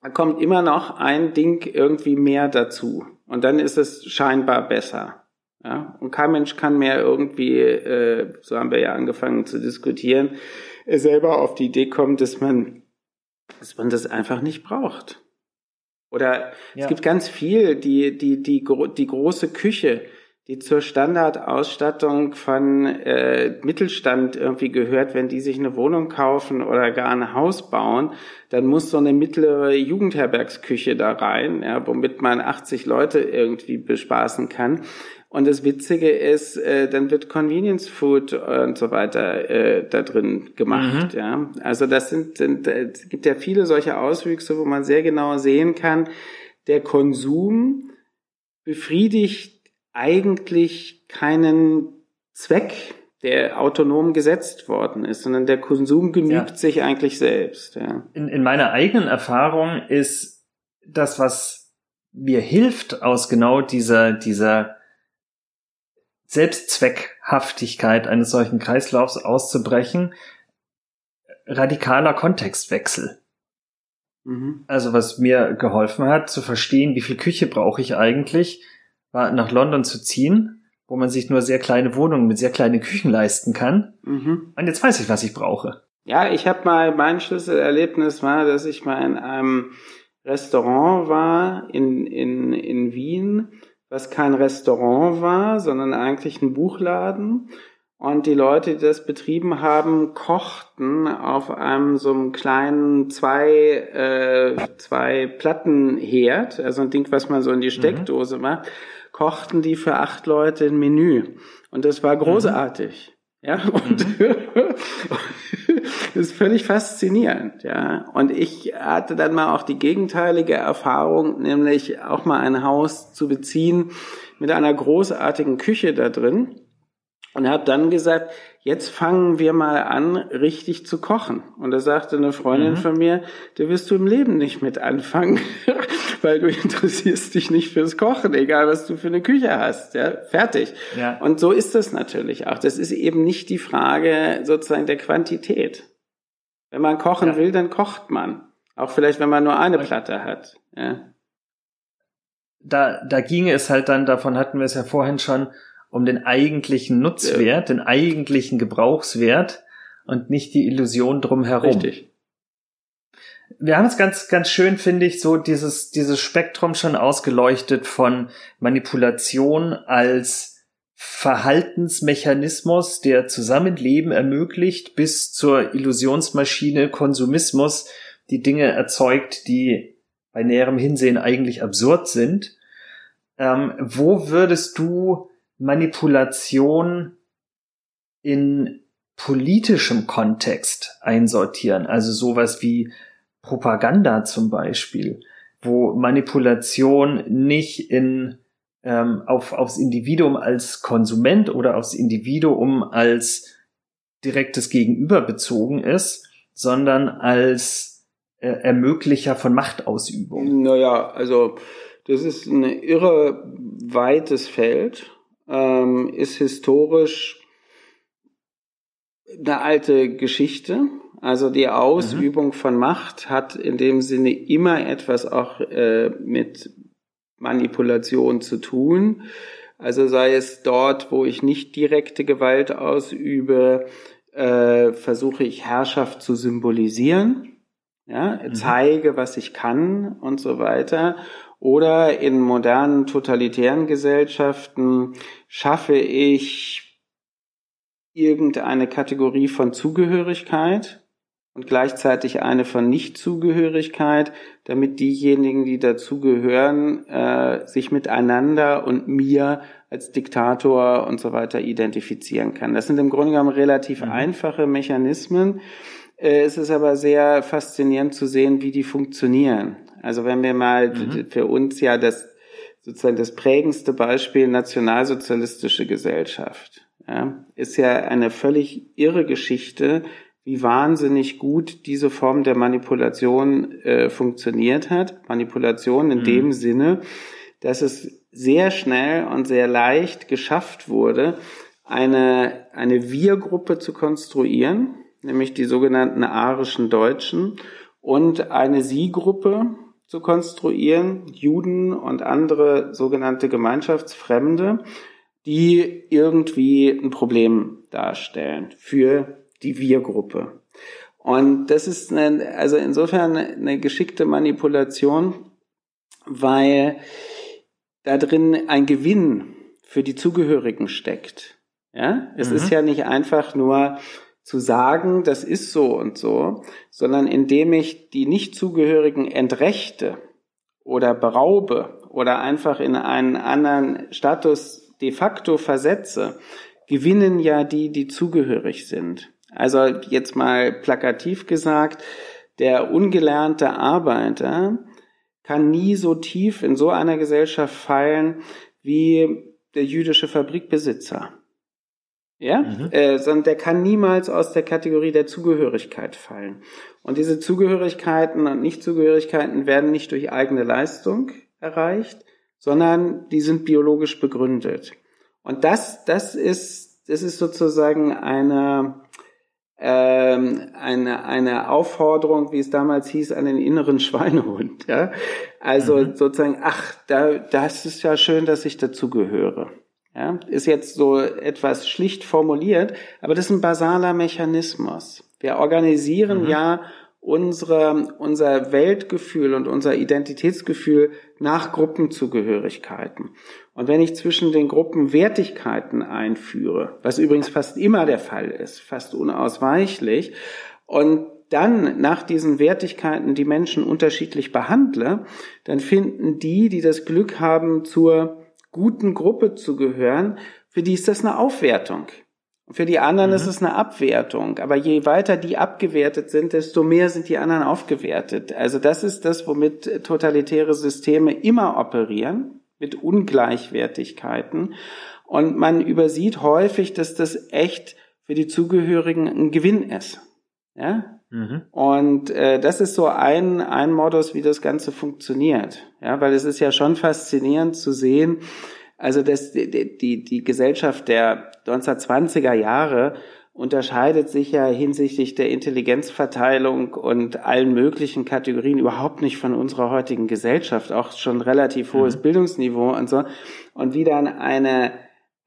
Da kommt immer noch ein Ding irgendwie mehr dazu. Und dann ist es scheinbar besser. Ja. Und kein Mensch kann mehr irgendwie, äh, so haben wir ja angefangen zu diskutieren, selber auf die Idee kommen, dass man, dass man das einfach nicht braucht. Oder ja. es gibt ganz viel, die, die, die, die große Küche, die zur Standardausstattung von äh, Mittelstand irgendwie gehört, wenn die sich eine Wohnung kaufen oder gar ein Haus bauen, dann muss so eine mittlere Jugendherbergsküche da rein, ja, womit man 80 Leute irgendwie bespaßen kann. Und das Witzige ist, äh, dann wird Convenience Food und so weiter äh, da drin gemacht. Mhm. Ja, also das sind, sind äh, es gibt ja viele solche Auswüchse, wo man sehr genau sehen kann, der Konsum befriedigt eigentlich keinen Zweck, der autonom gesetzt worden ist, sondern der Konsum genügt ja. sich eigentlich selbst. Ja. In, in meiner eigenen Erfahrung ist das, was mir hilft, aus genau dieser, dieser Selbstzweckhaftigkeit eines solchen Kreislaufs auszubrechen, radikaler Kontextwechsel. Mhm. Also was mir geholfen hat, zu verstehen, wie viel Küche brauche ich eigentlich, war nach London zu ziehen, wo man sich nur sehr kleine Wohnungen mit sehr kleinen Küchen leisten kann. Mhm. Und jetzt weiß ich, was ich brauche. Ja, ich habe mal, mein Schlüsselerlebnis war, dass ich mal in einem Restaurant war in, in, in Wien was kein Restaurant war, sondern eigentlich ein Buchladen. Und die Leute, die das betrieben haben, kochten auf einem so einem kleinen zwei, äh, zwei Plattenherd, also ein Ding, was man so in die mhm. Steckdose mhm. macht, kochten die für acht Leute ein Menü. Und das war mhm. großartig. Mhm. Ja, und mhm. das ist völlig faszinierend, ja. Und ich hatte dann mal auch die gegenteilige Erfahrung, nämlich auch mal ein Haus zu beziehen mit einer großartigen Küche da drin. Und habe dann gesagt, jetzt fangen wir mal an, richtig zu kochen. Und da sagte eine Freundin mhm. von mir, da wirst du im Leben nicht mit anfangen, weil du interessierst dich nicht fürs Kochen, egal was du für eine Küche hast. Ja, fertig. Ja. Und so ist das natürlich auch. Das ist eben nicht die Frage sozusagen der Quantität. Wenn man kochen ja. will, dann kocht man. Auch vielleicht, wenn man nur eine Platte hat. Ja. Da, da ginge es halt dann, davon hatten wir es ja vorhin schon, um den eigentlichen Nutzwert, ja. den eigentlichen Gebrauchswert und nicht die Illusion drumherum. Richtig. Wir haben es ganz, ganz schön, finde ich, so dieses, dieses Spektrum schon ausgeleuchtet von Manipulation als Verhaltensmechanismus, der Zusammenleben ermöglicht, bis zur Illusionsmaschine Konsumismus, die Dinge erzeugt, die bei näherem Hinsehen eigentlich absurd sind. Ähm, wo würdest du Manipulation in politischem Kontext einsortieren. Also sowas wie Propaganda zum Beispiel, wo Manipulation nicht in ähm, auf, aufs Individuum als Konsument oder aufs Individuum als direktes Gegenüber bezogen ist, sondern als äh, Ermöglicher von Machtausübung. Naja, also das ist ein irre weites Feld ähm, ist historisch eine alte Geschichte. Also die Ausübung mhm. von Macht hat in dem Sinne immer etwas auch äh, mit Manipulation zu tun. Also sei es dort, wo ich nicht direkte Gewalt ausübe, äh, versuche ich Herrschaft zu symbolisieren, ja, mhm. zeige, was ich kann und so weiter. Oder in modernen totalitären Gesellschaften schaffe ich irgendeine Kategorie von Zugehörigkeit und gleichzeitig eine von Nichtzugehörigkeit, damit diejenigen, die dazugehören, äh, sich miteinander und mir als Diktator und so weiter identifizieren kann. Das sind im Grunde genommen relativ mhm. einfache Mechanismen. Äh, es ist aber sehr faszinierend zu sehen, wie die funktionieren. Also wenn wir mal mhm. für uns ja das sozusagen das prägendste Beispiel nationalsozialistische Gesellschaft, ja, ist ja eine völlig irre Geschichte, wie wahnsinnig gut diese Form der Manipulation äh, funktioniert hat. Manipulation in mhm. dem Sinne, dass es sehr schnell und sehr leicht geschafft wurde, eine, eine Wir-Gruppe zu konstruieren, nämlich die sogenannten arischen Deutschen, und eine Sie-Gruppe, zu konstruieren, Juden und andere sogenannte Gemeinschaftsfremde, die irgendwie ein Problem darstellen für die Wir-Gruppe. Und das ist eine, also insofern eine geschickte Manipulation, weil da drin ein Gewinn für die Zugehörigen steckt. Ja, es mhm. ist ja nicht einfach nur zu sagen, das ist so und so, sondern indem ich die Nichtzugehörigen entrechte oder beraube oder einfach in einen anderen Status de facto versetze, gewinnen ja die, die zugehörig sind. Also jetzt mal plakativ gesagt, der ungelernte Arbeiter kann nie so tief in so einer Gesellschaft fallen wie der jüdische Fabrikbesitzer. Ja, mhm. äh, sondern der kann niemals aus der Kategorie der Zugehörigkeit fallen. Und diese Zugehörigkeiten und Nichtzugehörigkeiten werden nicht durch eigene Leistung erreicht, sondern die sind biologisch begründet. Und das, das ist, das ist sozusagen eine, ähm, eine, eine Aufforderung, wie es damals hieß, an den inneren Schweinehund. Ja? Also mhm. sozusagen, ach, da, das ist ja schön, dass ich dazugehöre. Ja, ist jetzt so etwas schlicht formuliert, aber das ist ein basaler Mechanismus. Wir organisieren mhm. ja unsere, unser Weltgefühl und unser Identitätsgefühl nach Gruppenzugehörigkeiten. Und wenn ich zwischen den Gruppen Wertigkeiten einführe, was übrigens fast immer der Fall ist, fast unausweichlich, und dann nach diesen Wertigkeiten die Menschen unterschiedlich behandle, dann finden die, die das Glück haben, zur guten Gruppe zu gehören, für die ist das eine Aufwertung. Für die anderen mhm. ist es eine Abwertung. Aber je weiter die abgewertet sind, desto mehr sind die anderen aufgewertet. Also das ist das, womit totalitäre Systeme immer operieren, mit Ungleichwertigkeiten. Und man übersieht häufig, dass das echt für die Zugehörigen ein Gewinn ist. Ja? Mhm. Und äh, das ist so ein, ein Modus, wie das Ganze funktioniert. Ja, weil es ist ja schon faszinierend zu sehen, also das, die, die, die Gesellschaft der 1920er Jahre unterscheidet sich ja hinsichtlich der Intelligenzverteilung und allen möglichen Kategorien überhaupt nicht von unserer heutigen Gesellschaft, auch schon relativ hohes mhm. Bildungsniveau und so. Und wie dann eine,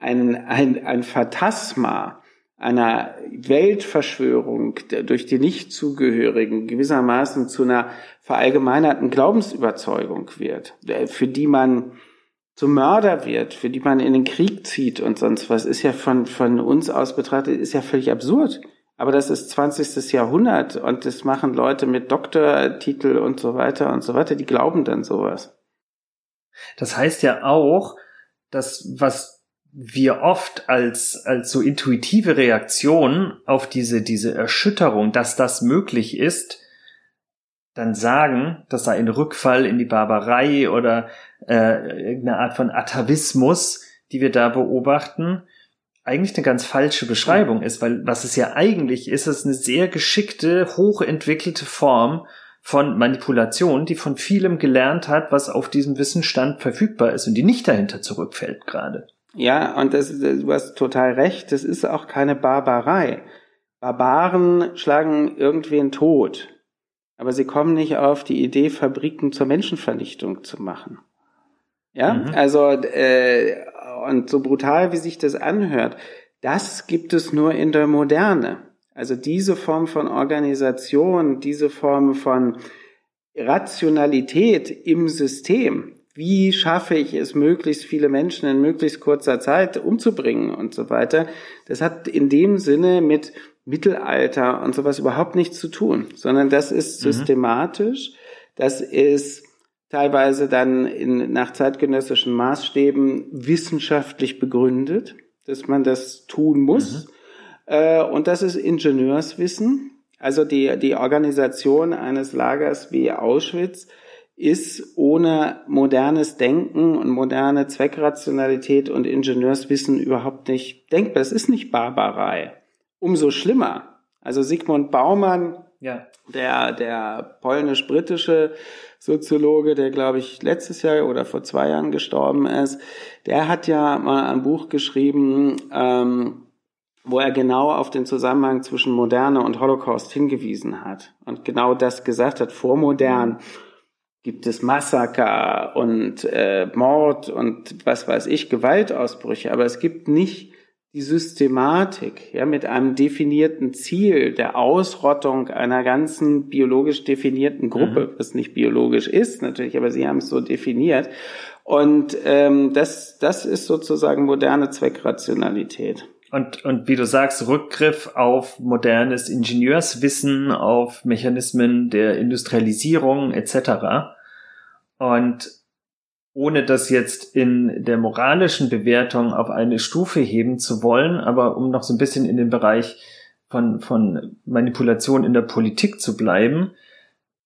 ein, ein, ein Phantasma einer Weltverschwörung durch die Nichtzugehörigen gewissermaßen zu einer verallgemeinerten Glaubensüberzeugung wird, für die man zum Mörder wird, für die man in den Krieg zieht und sonst was, ist ja von, von uns aus betrachtet, ist ja völlig absurd. Aber das ist 20. Jahrhundert und das machen Leute mit Doktortitel und so weiter und so weiter, die glauben dann sowas. Das heißt ja auch, dass was wir oft als, als so intuitive Reaktion auf diese, diese Erschütterung, dass das möglich ist, dann sagen, das sei ein Rückfall in die Barbarei oder äh, irgendeine Art von Atavismus, die wir da beobachten, eigentlich eine ganz falsche Beschreibung ist, weil was es ja eigentlich ist, ist eine sehr geschickte, hochentwickelte Form von Manipulation, die von vielem gelernt hat, was auf diesem Wissensstand verfügbar ist und die nicht dahinter zurückfällt gerade. Ja, und das, du hast total recht, das ist auch keine Barbarei. Barbaren schlagen irgendwen tot, aber sie kommen nicht auf die Idee, Fabriken zur Menschenvernichtung zu machen. Ja, mhm. also äh, und so brutal wie sich das anhört, das gibt es nur in der Moderne. Also diese Form von Organisation, diese Form von Rationalität im System. Wie schaffe ich es, möglichst viele Menschen in möglichst kurzer Zeit umzubringen und so weiter? Das hat in dem Sinne mit Mittelalter und sowas überhaupt nichts zu tun, sondern das ist mhm. systematisch, das ist teilweise dann in, nach zeitgenössischen Maßstäben wissenschaftlich begründet, dass man das tun muss. Mhm. Äh, und das ist Ingenieurswissen. Also die, die Organisation eines Lagers wie Auschwitz ist ohne modernes Denken und moderne Zweckrationalität und Ingenieurswissen überhaupt nicht denkbar. Es ist nicht Barbarei. Umso schlimmer. Also Sigmund Baumann, ja. der, der polnisch-britische Soziologe, der glaube ich letztes Jahr oder vor zwei Jahren gestorben ist, der hat ja mal ein Buch geschrieben, ähm, wo er genau auf den Zusammenhang zwischen Moderne und Holocaust hingewiesen hat und genau das gesagt hat. Vor modern gibt es Massaker und äh, Mord und was weiß ich, Gewaltausbrüche, aber es gibt nicht die Systematik, ja, mit einem definierten Ziel der Ausrottung einer ganzen biologisch definierten Gruppe, mhm. was nicht biologisch ist natürlich, aber sie haben es so definiert. Und ähm, das, das ist sozusagen moderne Zweckrationalität. Und, und wie du sagst, Rückgriff auf modernes Ingenieurswissen, auf Mechanismen der Industrialisierung etc. Und ohne das jetzt in der moralischen Bewertung auf eine Stufe heben zu wollen, aber um noch so ein bisschen in den Bereich von, von Manipulation in der Politik zu bleiben,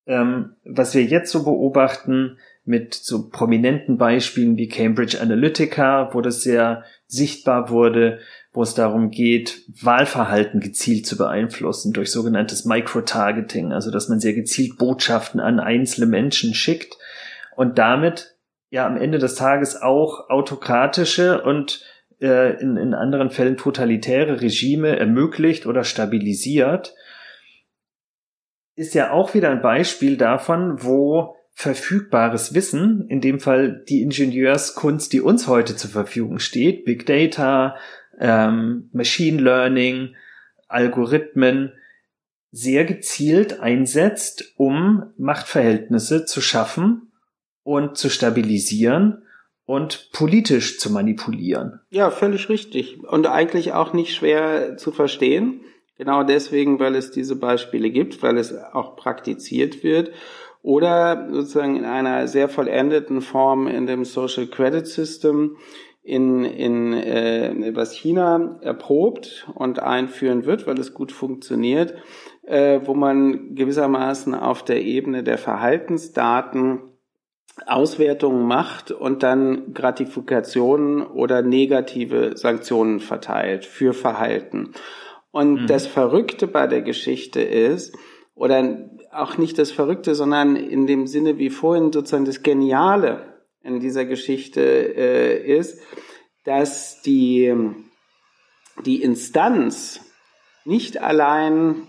ähm, was wir jetzt so beobachten mit so prominenten Beispielen wie Cambridge Analytica, wo das sehr sichtbar wurde, wo es darum geht, Wahlverhalten gezielt zu beeinflussen durch sogenanntes Microtargeting, also dass man sehr gezielt Botschaften an einzelne Menschen schickt und damit ja am Ende des Tages auch autokratische und äh, in, in anderen Fällen totalitäre Regime ermöglicht oder stabilisiert, ist ja auch wieder ein Beispiel davon, wo verfügbares Wissen, in dem Fall die Ingenieurskunst, die uns heute zur Verfügung steht, Big Data, ähm, Machine Learning, Algorithmen, sehr gezielt einsetzt, um Machtverhältnisse zu schaffen und zu stabilisieren und politisch zu manipulieren. Ja, völlig richtig. Und eigentlich auch nicht schwer zu verstehen. Genau deswegen, weil es diese Beispiele gibt, weil es auch praktiziert wird. Oder sozusagen in einer sehr vollendeten Form in dem Social Credit System, in, in äh, was China erprobt und einführen wird, weil es gut funktioniert, äh, wo man gewissermaßen auf der Ebene der Verhaltensdaten Auswertungen macht und dann Gratifikationen oder negative Sanktionen verteilt für Verhalten. Und mhm. das Verrückte bei der Geschichte ist, oder auch nicht das Verrückte, sondern in dem Sinne wie vorhin sozusagen das Geniale in dieser Geschichte äh, ist, dass die, die Instanz nicht allein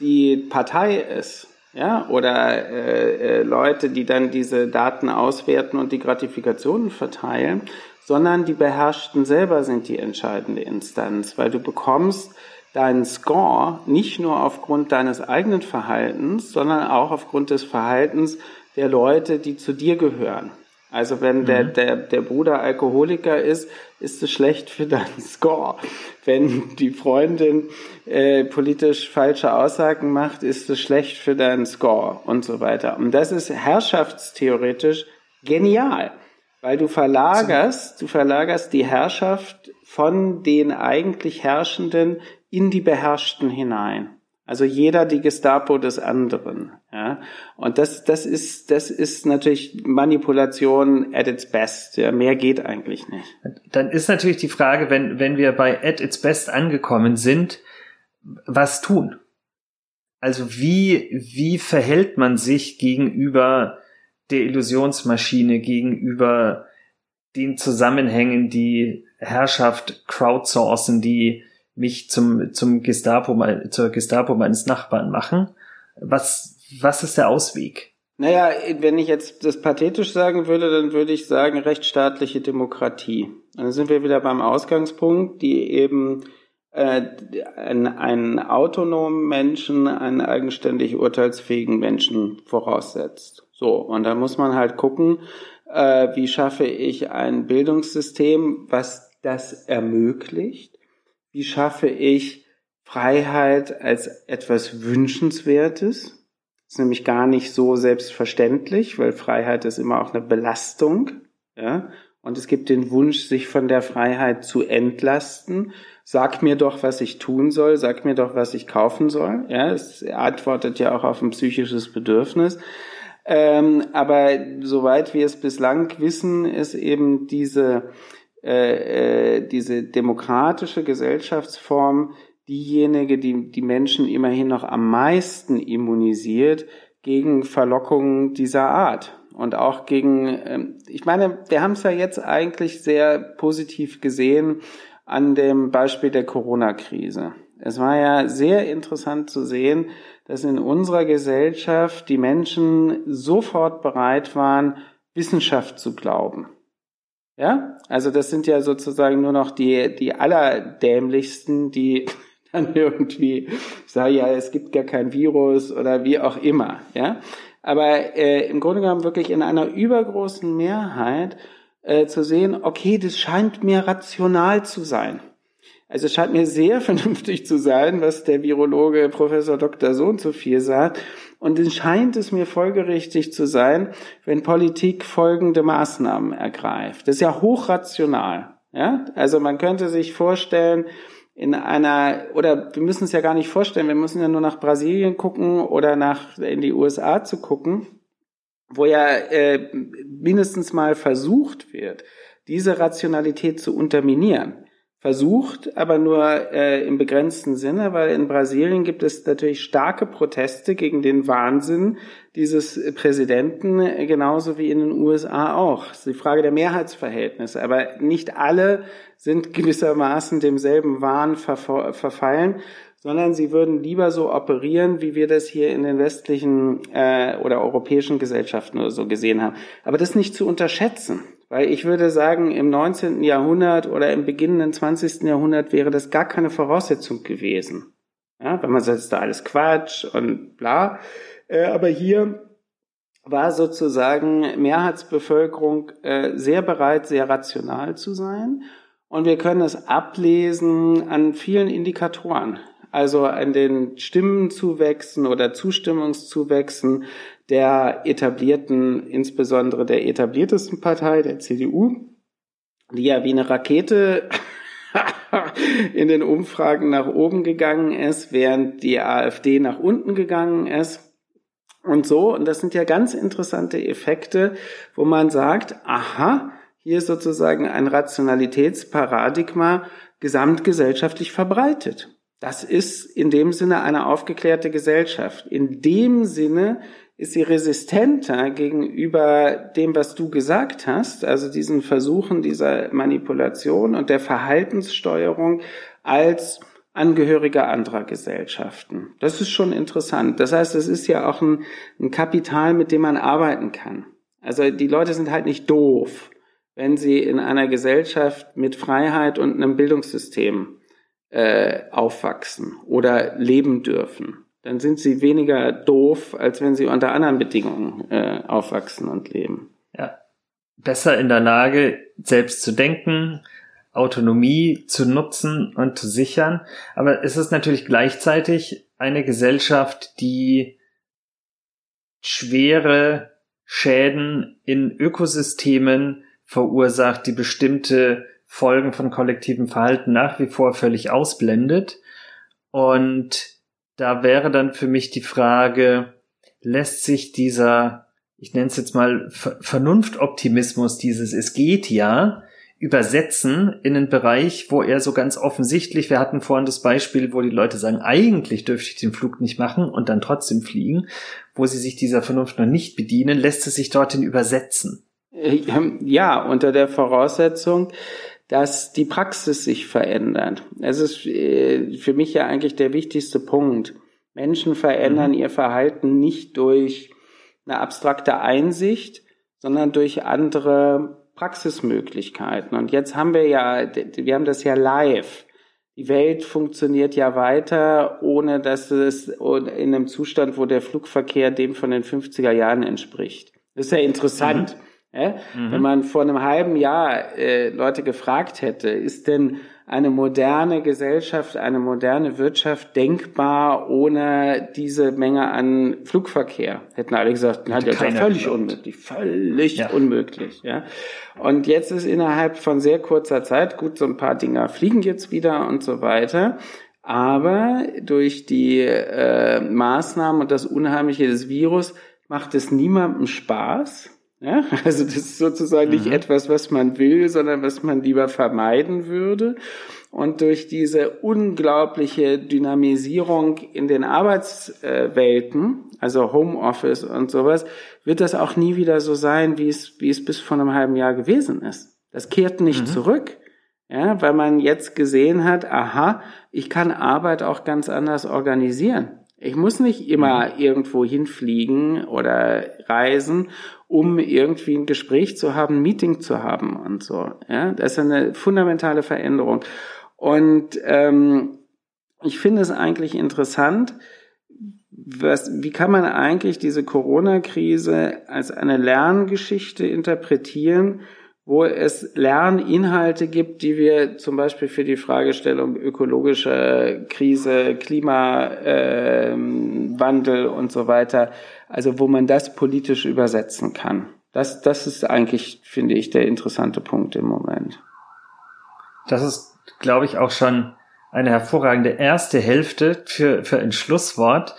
die Partei ist, ja, oder äh, äh, Leute, die dann diese Daten auswerten und die Gratifikationen verteilen, sondern die Beherrschten selber sind die entscheidende Instanz, weil du bekommst deinen Score nicht nur aufgrund deines eigenen Verhaltens, sondern auch aufgrund des Verhaltens der Leute, die zu dir gehören. Also wenn der, mhm. der, der Bruder Alkoholiker ist, ist es schlecht für deinen Score. Wenn die Freundin äh, politisch falsche Aussagen macht, ist es schlecht für deinen Score und so weiter. Und das ist herrschaftstheoretisch genial, weil du verlagerst, du verlagerst die Herrschaft von den eigentlich Herrschenden in die Beherrschten hinein. Also jeder die Gestapo des anderen. Ja? Und das, das ist, das ist natürlich Manipulation at its best. Ja? Mehr geht eigentlich nicht. Dann ist natürlich die Frage, wenn, wenn wir bei at its best angekommen sind, was tun? Also wie, wie verhält man sich gegenüber der Illusionsmaschine, gegenüber den Zusammenhängen, die Herrschaft crowdsourcen, die mich zum, zum Gestapo, zur Gestapo meines Nachbarn machen. Was, was ist der Ausweg? Naja, wenn ich jetzt das pathetisch sagen würde, dann würde ich sagen rechtsstaatliche Demokratie. Dann sind wir wieder beim Ausgangspunkt, die eben äh, einen, autonomen Menschen, einen eigenständig urteilsfähigen Menschen voraussetzt. So, und da muss man halt gucken, äh, wie schaffe ich ein Bildungssystem, was das ermöglicht wie schaffe ich Freiheit als etwas Wünschenswertes? Das ist nämlich gar nicht so selbstverständlich, weil Freiheit ist immer auch eine Belastung. Ja? Und es gibt den Wunsch, sich von der Freiheit zu entlasten. Sag mir doch, was ich tun soll. Sag mir doch, was ich kaufen soll. Ja, es antwortet ja auch auf ein psychisches Bedürfnis. Ähm, aber soweit wir es bislang wissen, ist eben diese äh, äh, diese demokratische Gesellschaftsform diejenige, die die Menschen immerhin noch am meisten immunisiert gegen Verlockungen dieser Art. Und auch gegen, äh, ich meine, wir haben es ja jetzt eigentlich sehr positiv gesehen an dem Beispiel der Corona-Krise. Es war ja sehr interessant zu sehen, dass in unserer Gesellschaft die Menschen sofort bereit waren, Wissenschaft zu glauben. Ja, also das sind ja sozusagen nur noch die, die allerdämlichsten, die dann irgendwie sagen, ja, es gibt gar kein Virus oder wie auch immer. Ja, aber äh, im Grunde genommen wirklich in einer übergroßen Mehrheit äh, zu sehen, okay, das scheint mir rational zu sein. Also es scheint mir sehr vernünftig zu sein, was der Virologe Professor Dr. Sohn zu viel sagt. Und es scheint es mir folgerichtig zu sein, wenn Politik folgende Maßnahmen ergreift. Das ist ja hochrational. Ja? Also man könnte sich vorstellen, in einer, oder wir müssen es ja gar nicht vorstellen, wir müssen ja nur nach Brasilien gucken oder nach, in die USA zu gucken, wo ja äh, mindestens mal versucht wird, diese Rationalität zu unterminieren versucht, aber nur äh, im begrenzten Sinne, weil in Brasilien gibt es natürlich starke Proteste gegen den Wahnsinn dieses Präsidenten, äh, genauso wie in den USA auch. Das ist die Frage der Mehrheitsverhältnisse. Aber nicht alle sind gewissermaßen demselben Wahn verfallen, sondern sie würden lieber so operieren, wie wir das hier in den westlichen äh, oder europäischen Gesellschaften oder so gesehen haben. Aber das nicht zu unterschätzen. Weil ich würde sagen, im 19. Jahrhundert oder im beginnenden 20. Jahrhundert wäre das gar keine Voraussetzung gewesen. Ja, wenn man sagt, da alles Quatsch und bla. Äh, aber hier war sozusagen Mehrheitsbevölkerung äh, sehr bereit, sehr rational zu sein. Und wir können es ablesen an vielen Indikatoren also an den Stimmenzuwächsen oder Zustimmungszuwächsen der etablierten, insbesondere der etabliertesten Partei, der CDU, die ja wie eine Rakete in den Umfragen nach oben gegangen ist, während die AfD nach unten gegangen ist. und so. Und das sind ja ganz interessante Effekte, wo man sagt, aha, hier ist sozusagen ein Rationalitätsparadigma gesamtgesellschaftlich verbreitet. Das ist in dem Sinne eine aufgeklärte Gesellschaft. In dem Sinne ist sie resistenter gegenüber dem, was du gesagt hast, also diesen Versuchen dieser Manipulation und der Verhaltenssteuerung als Angehörige anderer Gesellschaften. Das ist schon interessant. Das heißt, es ist ja auch ein, ein Kapital, mit dem man arbeiten kann. Also die Leute sind halt nicht doof, wenn sie in einer Gesellschaft mit Freiheit und einem Bildungssystem äh, aufwachsen oder leben dürfen dann sind sie weniger doof, als wenn sie unter anderen Bedingungen äh, aufwachsen und leben. Ja. Besser in der Lage, selbst zu denken, Autonomie zu nutzen und zu sichern. Aber es ist natürlich gleichzeitig eine Gesellschaft, die schwere Schäden in Ökosystemen verursacht, die bestimmte Folgen von kollektivem Verhalten nach wie vor völlig ausblendet. Und da wäre dann für mich die Frage, lässt sich dieser, ich nenne es jetzt mal Vernunftoptimismus, dieses es geht ja, übersetzen in einen Bereich, wo er so ganz offensichtlich, wir hatten vorhin das Beispiel, wo die Leute sagen, eigentlich dürfte ich den Flug nicht machen und dann trotzdem fliegen, wo sie sich dieser Vernunft noch nicht bedienen, lässt es sich dorthin übersetzen. Äh, ja, unter der Voraussetzung, dass die Praxis sich verändert. Es ist äh, für mich ja eigentlich der wichtigste Punkt. Menschen verändern mhm. ihr Verhalten nicht durch eine abstrakte Einsicht, sondern durch andere Praxismöglichkeiten. Und jetzt haben wir ja, wir haben das ja live. Die Welt funktioniert ja weiter, ohne dass es in einem Zustand, wo der Flugverkehr dem von den 50er Jahren entspricht. Das ist ja interessant. Mhm. Ja? Mhm. Wenn man vor einem halben Jahr äh, Leute gefragt hätte, ist denn eine moderne Gesellschaft, eine moderne Wirtschaft denkbar ohne diese Menge an Flugverkehr? Hätten alle gesagt, na, das ist völlig geglaubt. unmöglich, völlig ja. unmöglich. Ja? Und jetzt ist innerhalb von sehr kurzer Zeit, gut, so ein paar Dinger fliegen jetzt wieder und so weiter. Aber durch die äh, Maßnahmen und das Unheimliche des Virus macht es niemandem Spaß ja, also das ist sozusagen mhm. nicht etwas, was man will, sondern was man lieber vermeiden würde. Und durch diese unglaubliche Dynamisierung in den Arbeitswelten, also Homeoffice und sowas, wird das auch nie wieder so sein, wie es, wie es bis vor einem halben Jahr gewesen ist. Das kehrt nicht mhm. zurück. Ja, weil man jetzt gesehen hat, aha, ich kann Arbeit auch ganz anders organisieren. Ich muss nicht immer mhm. irgendwo hinfliegen oder reisen, um irgendwie ein Gespräch zu haben, ein Meeting zu haben und so. Ja, das ist eine fundamentale Veränderung. Und ähm, ich finde es eigentlich interessant, was, wie kann man eigentlich diese Corona-Krise als eine Lerngeschichte interpretieren, wo es Lerninhalte gibt, die wir zum Beispiel für die Fragestellung ökologische Krise, Klimawandel äh, und so weiter, also wo man das politisch übersetzen kann. Das, das ist eigentlich, finde ich, der interessante Punkt im Moment. Das ist, glaube ich, auch schon eine hervorragende erste Hälfte für, für ein Schlusswort,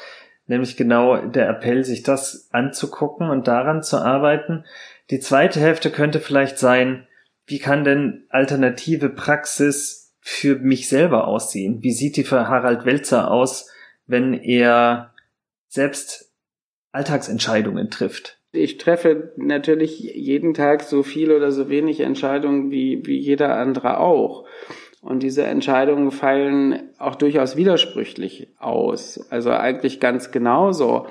nämlich genau der Appell, sich das anzugucken und daran zu arbeiten. Die zweite Hälfte könnte vielleicht sein, wie kann denn alternative Praxis für mich selber aussehen? Wie sieht die für Harald Welzer aus, wenn er selbst Alltagsentscheidungen trifft? Ich treffe natürlich jeden Tag so viel oder so wenig Entscheidungen wie, wie jeder andere auch. Und diese Entscheidungen fallen auch durchaus widersprüchlich aus. Also eigentlich ganz genauso.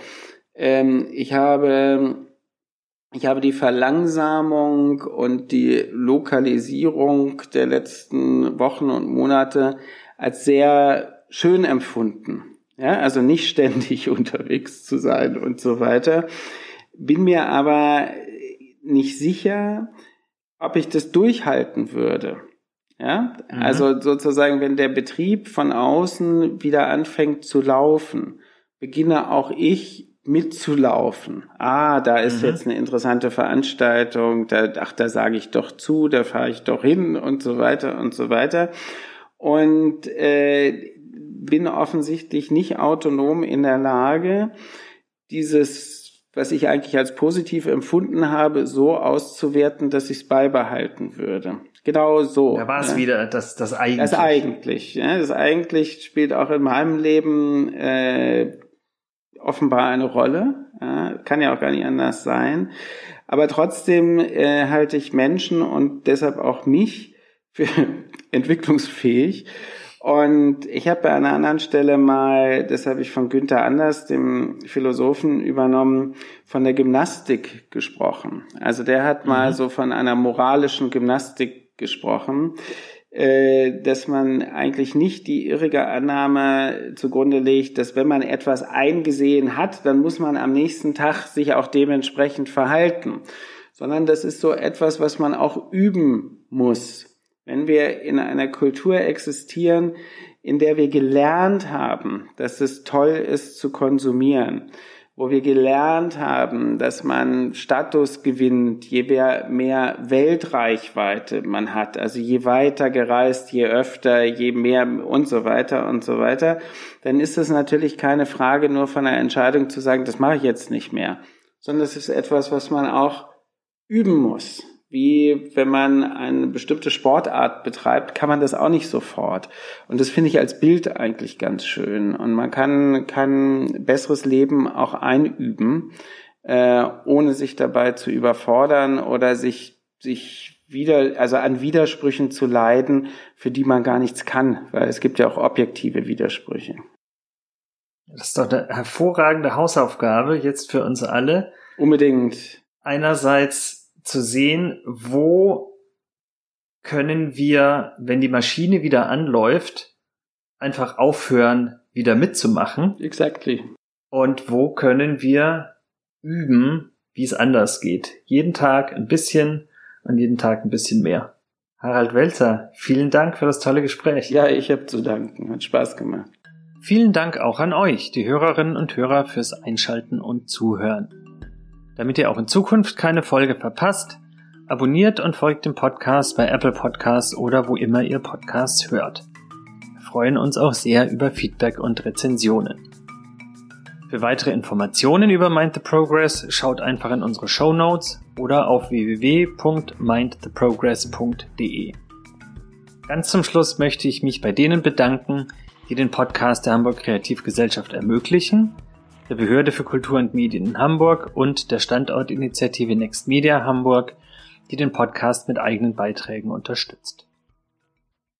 Ähm, ich habe ich habe die Verlangsamung und die Lokalisierung der letzten Wochen und Monate als sehr schön empfunden. Ja, also nicht ständig unterwegs zu sein und so weiter. Bin mir aber nicht sicher, ob ich das durchhalten würde. Ja, mhm. also sozusagen, wenn der Betrieb von außen wieder anfängt zu laufen, beginne auch ich mitzulaufen. Ah, da ist mhm. jetzt eine interessante Veranstaltung, da, ach, da sage ich doch zu, da fahre ich doch hin und so weiter und so weiter. Und äh, bin offensichtlich nicht autonom in der Lage, dieses was ich eigentlich als positiv empfunden habe, so auszuwerten, dass ich es beibehalten würde. Genau so. Da war es ja. wieder, das, das eigentlich. Das eigentlich. Ja, das eigentlich spielt auch in meinem Leben äh, offenbar eine Rolle. Ja, kann ja auch gar nicht anders sein. Aber trotzdem äh, halte ich Menschen und deshalb auch mich für entwicklungsfähig. Und ich habe bei einer anderen Stelle mal, das habe ich von Günther Anders, dem Philosophen, übernommen, von der Gymnastik gesprochen. Also der hat mhm. mal so von einer moralischen Gymnastik gesprochen, äh, dass man eigentlich nicht die irrige Annahme zugrunde legt, dass wenn man etwas eingesehen hat, dann muss man am nächsten Tag sich auch dementsprechend verhalten, sondern das ist so etwas, was man auch üben muss. Wenn wir in einer Kultur existieren, in der wir gelernt haben, dass es toll ist zu konsumieren, wo wir gelernt haben, dass man Status gewinnt, je mehr Weltreichweite man hat, also je weiter gereist, je öfter, je mehr und so weiter und so weiter, dann ist es natürlich keine Frage nur von einer Entscheidung zu sagen, das mache ich jetzt nicht mehr, sondern es ist etwas, was man auch üben muss wie wenn man eine bestimmte Sportart betreibt, kann man das auch nicht sofort. Und das finde ich als Bild eigentlich ganz schön. Und man kann, kann besseres Leben auch einüben, äh, ohne sich dabei zu überfordern oder sich, sich wieder, also an Widersprüchen zu leiden, für die man gar nichts kann, weil es gibt ja auch objektive Widersprüche. Das ist doch eine hervorragende Hausaufgabe jetzt für uns alle. Unbedingt. Einerseits zu sehen, wo können wir, wenn die Maschine wieder anläuft, einfach aufhören, wieder mitzumachen. Exactly. Und wo können wir üben, wie es anders geht. Jeden Tag ein bisschen und jeden Tag ein bisschen mehr. Harald Welzer, vielen Dank für das tolle Gespräch. Ja, ich habe zu danken. Hat Spaß gemacht. Vielen Dank auch an euch, die Hörerinnen und Hörer, fürs Einschalten und Zuhören. Damit ihr auch in Zukunft keine Folge verpasst, abonniert und folgt dem Podcast bei Apple Podcasts oder wo immer ihr Podcasts hört. Wir freuen uns auch sehr über Feedback und Rezensionen. Für weitere Informationen über Mind the Progress schaut einfach in unsere Show Notes oder auf www.mindtheprogress.de. Ganz zum Schluss möchte ich mich bei denen bedanken, die den Podcast der Hamburg Kreativgesellschaft ermöglichen der Behörde für Kultur und Medien in Hamburg und der Standortinitiative Next Media Hamburg, die den Podcast mit eigenen Beiträgen unterstützt.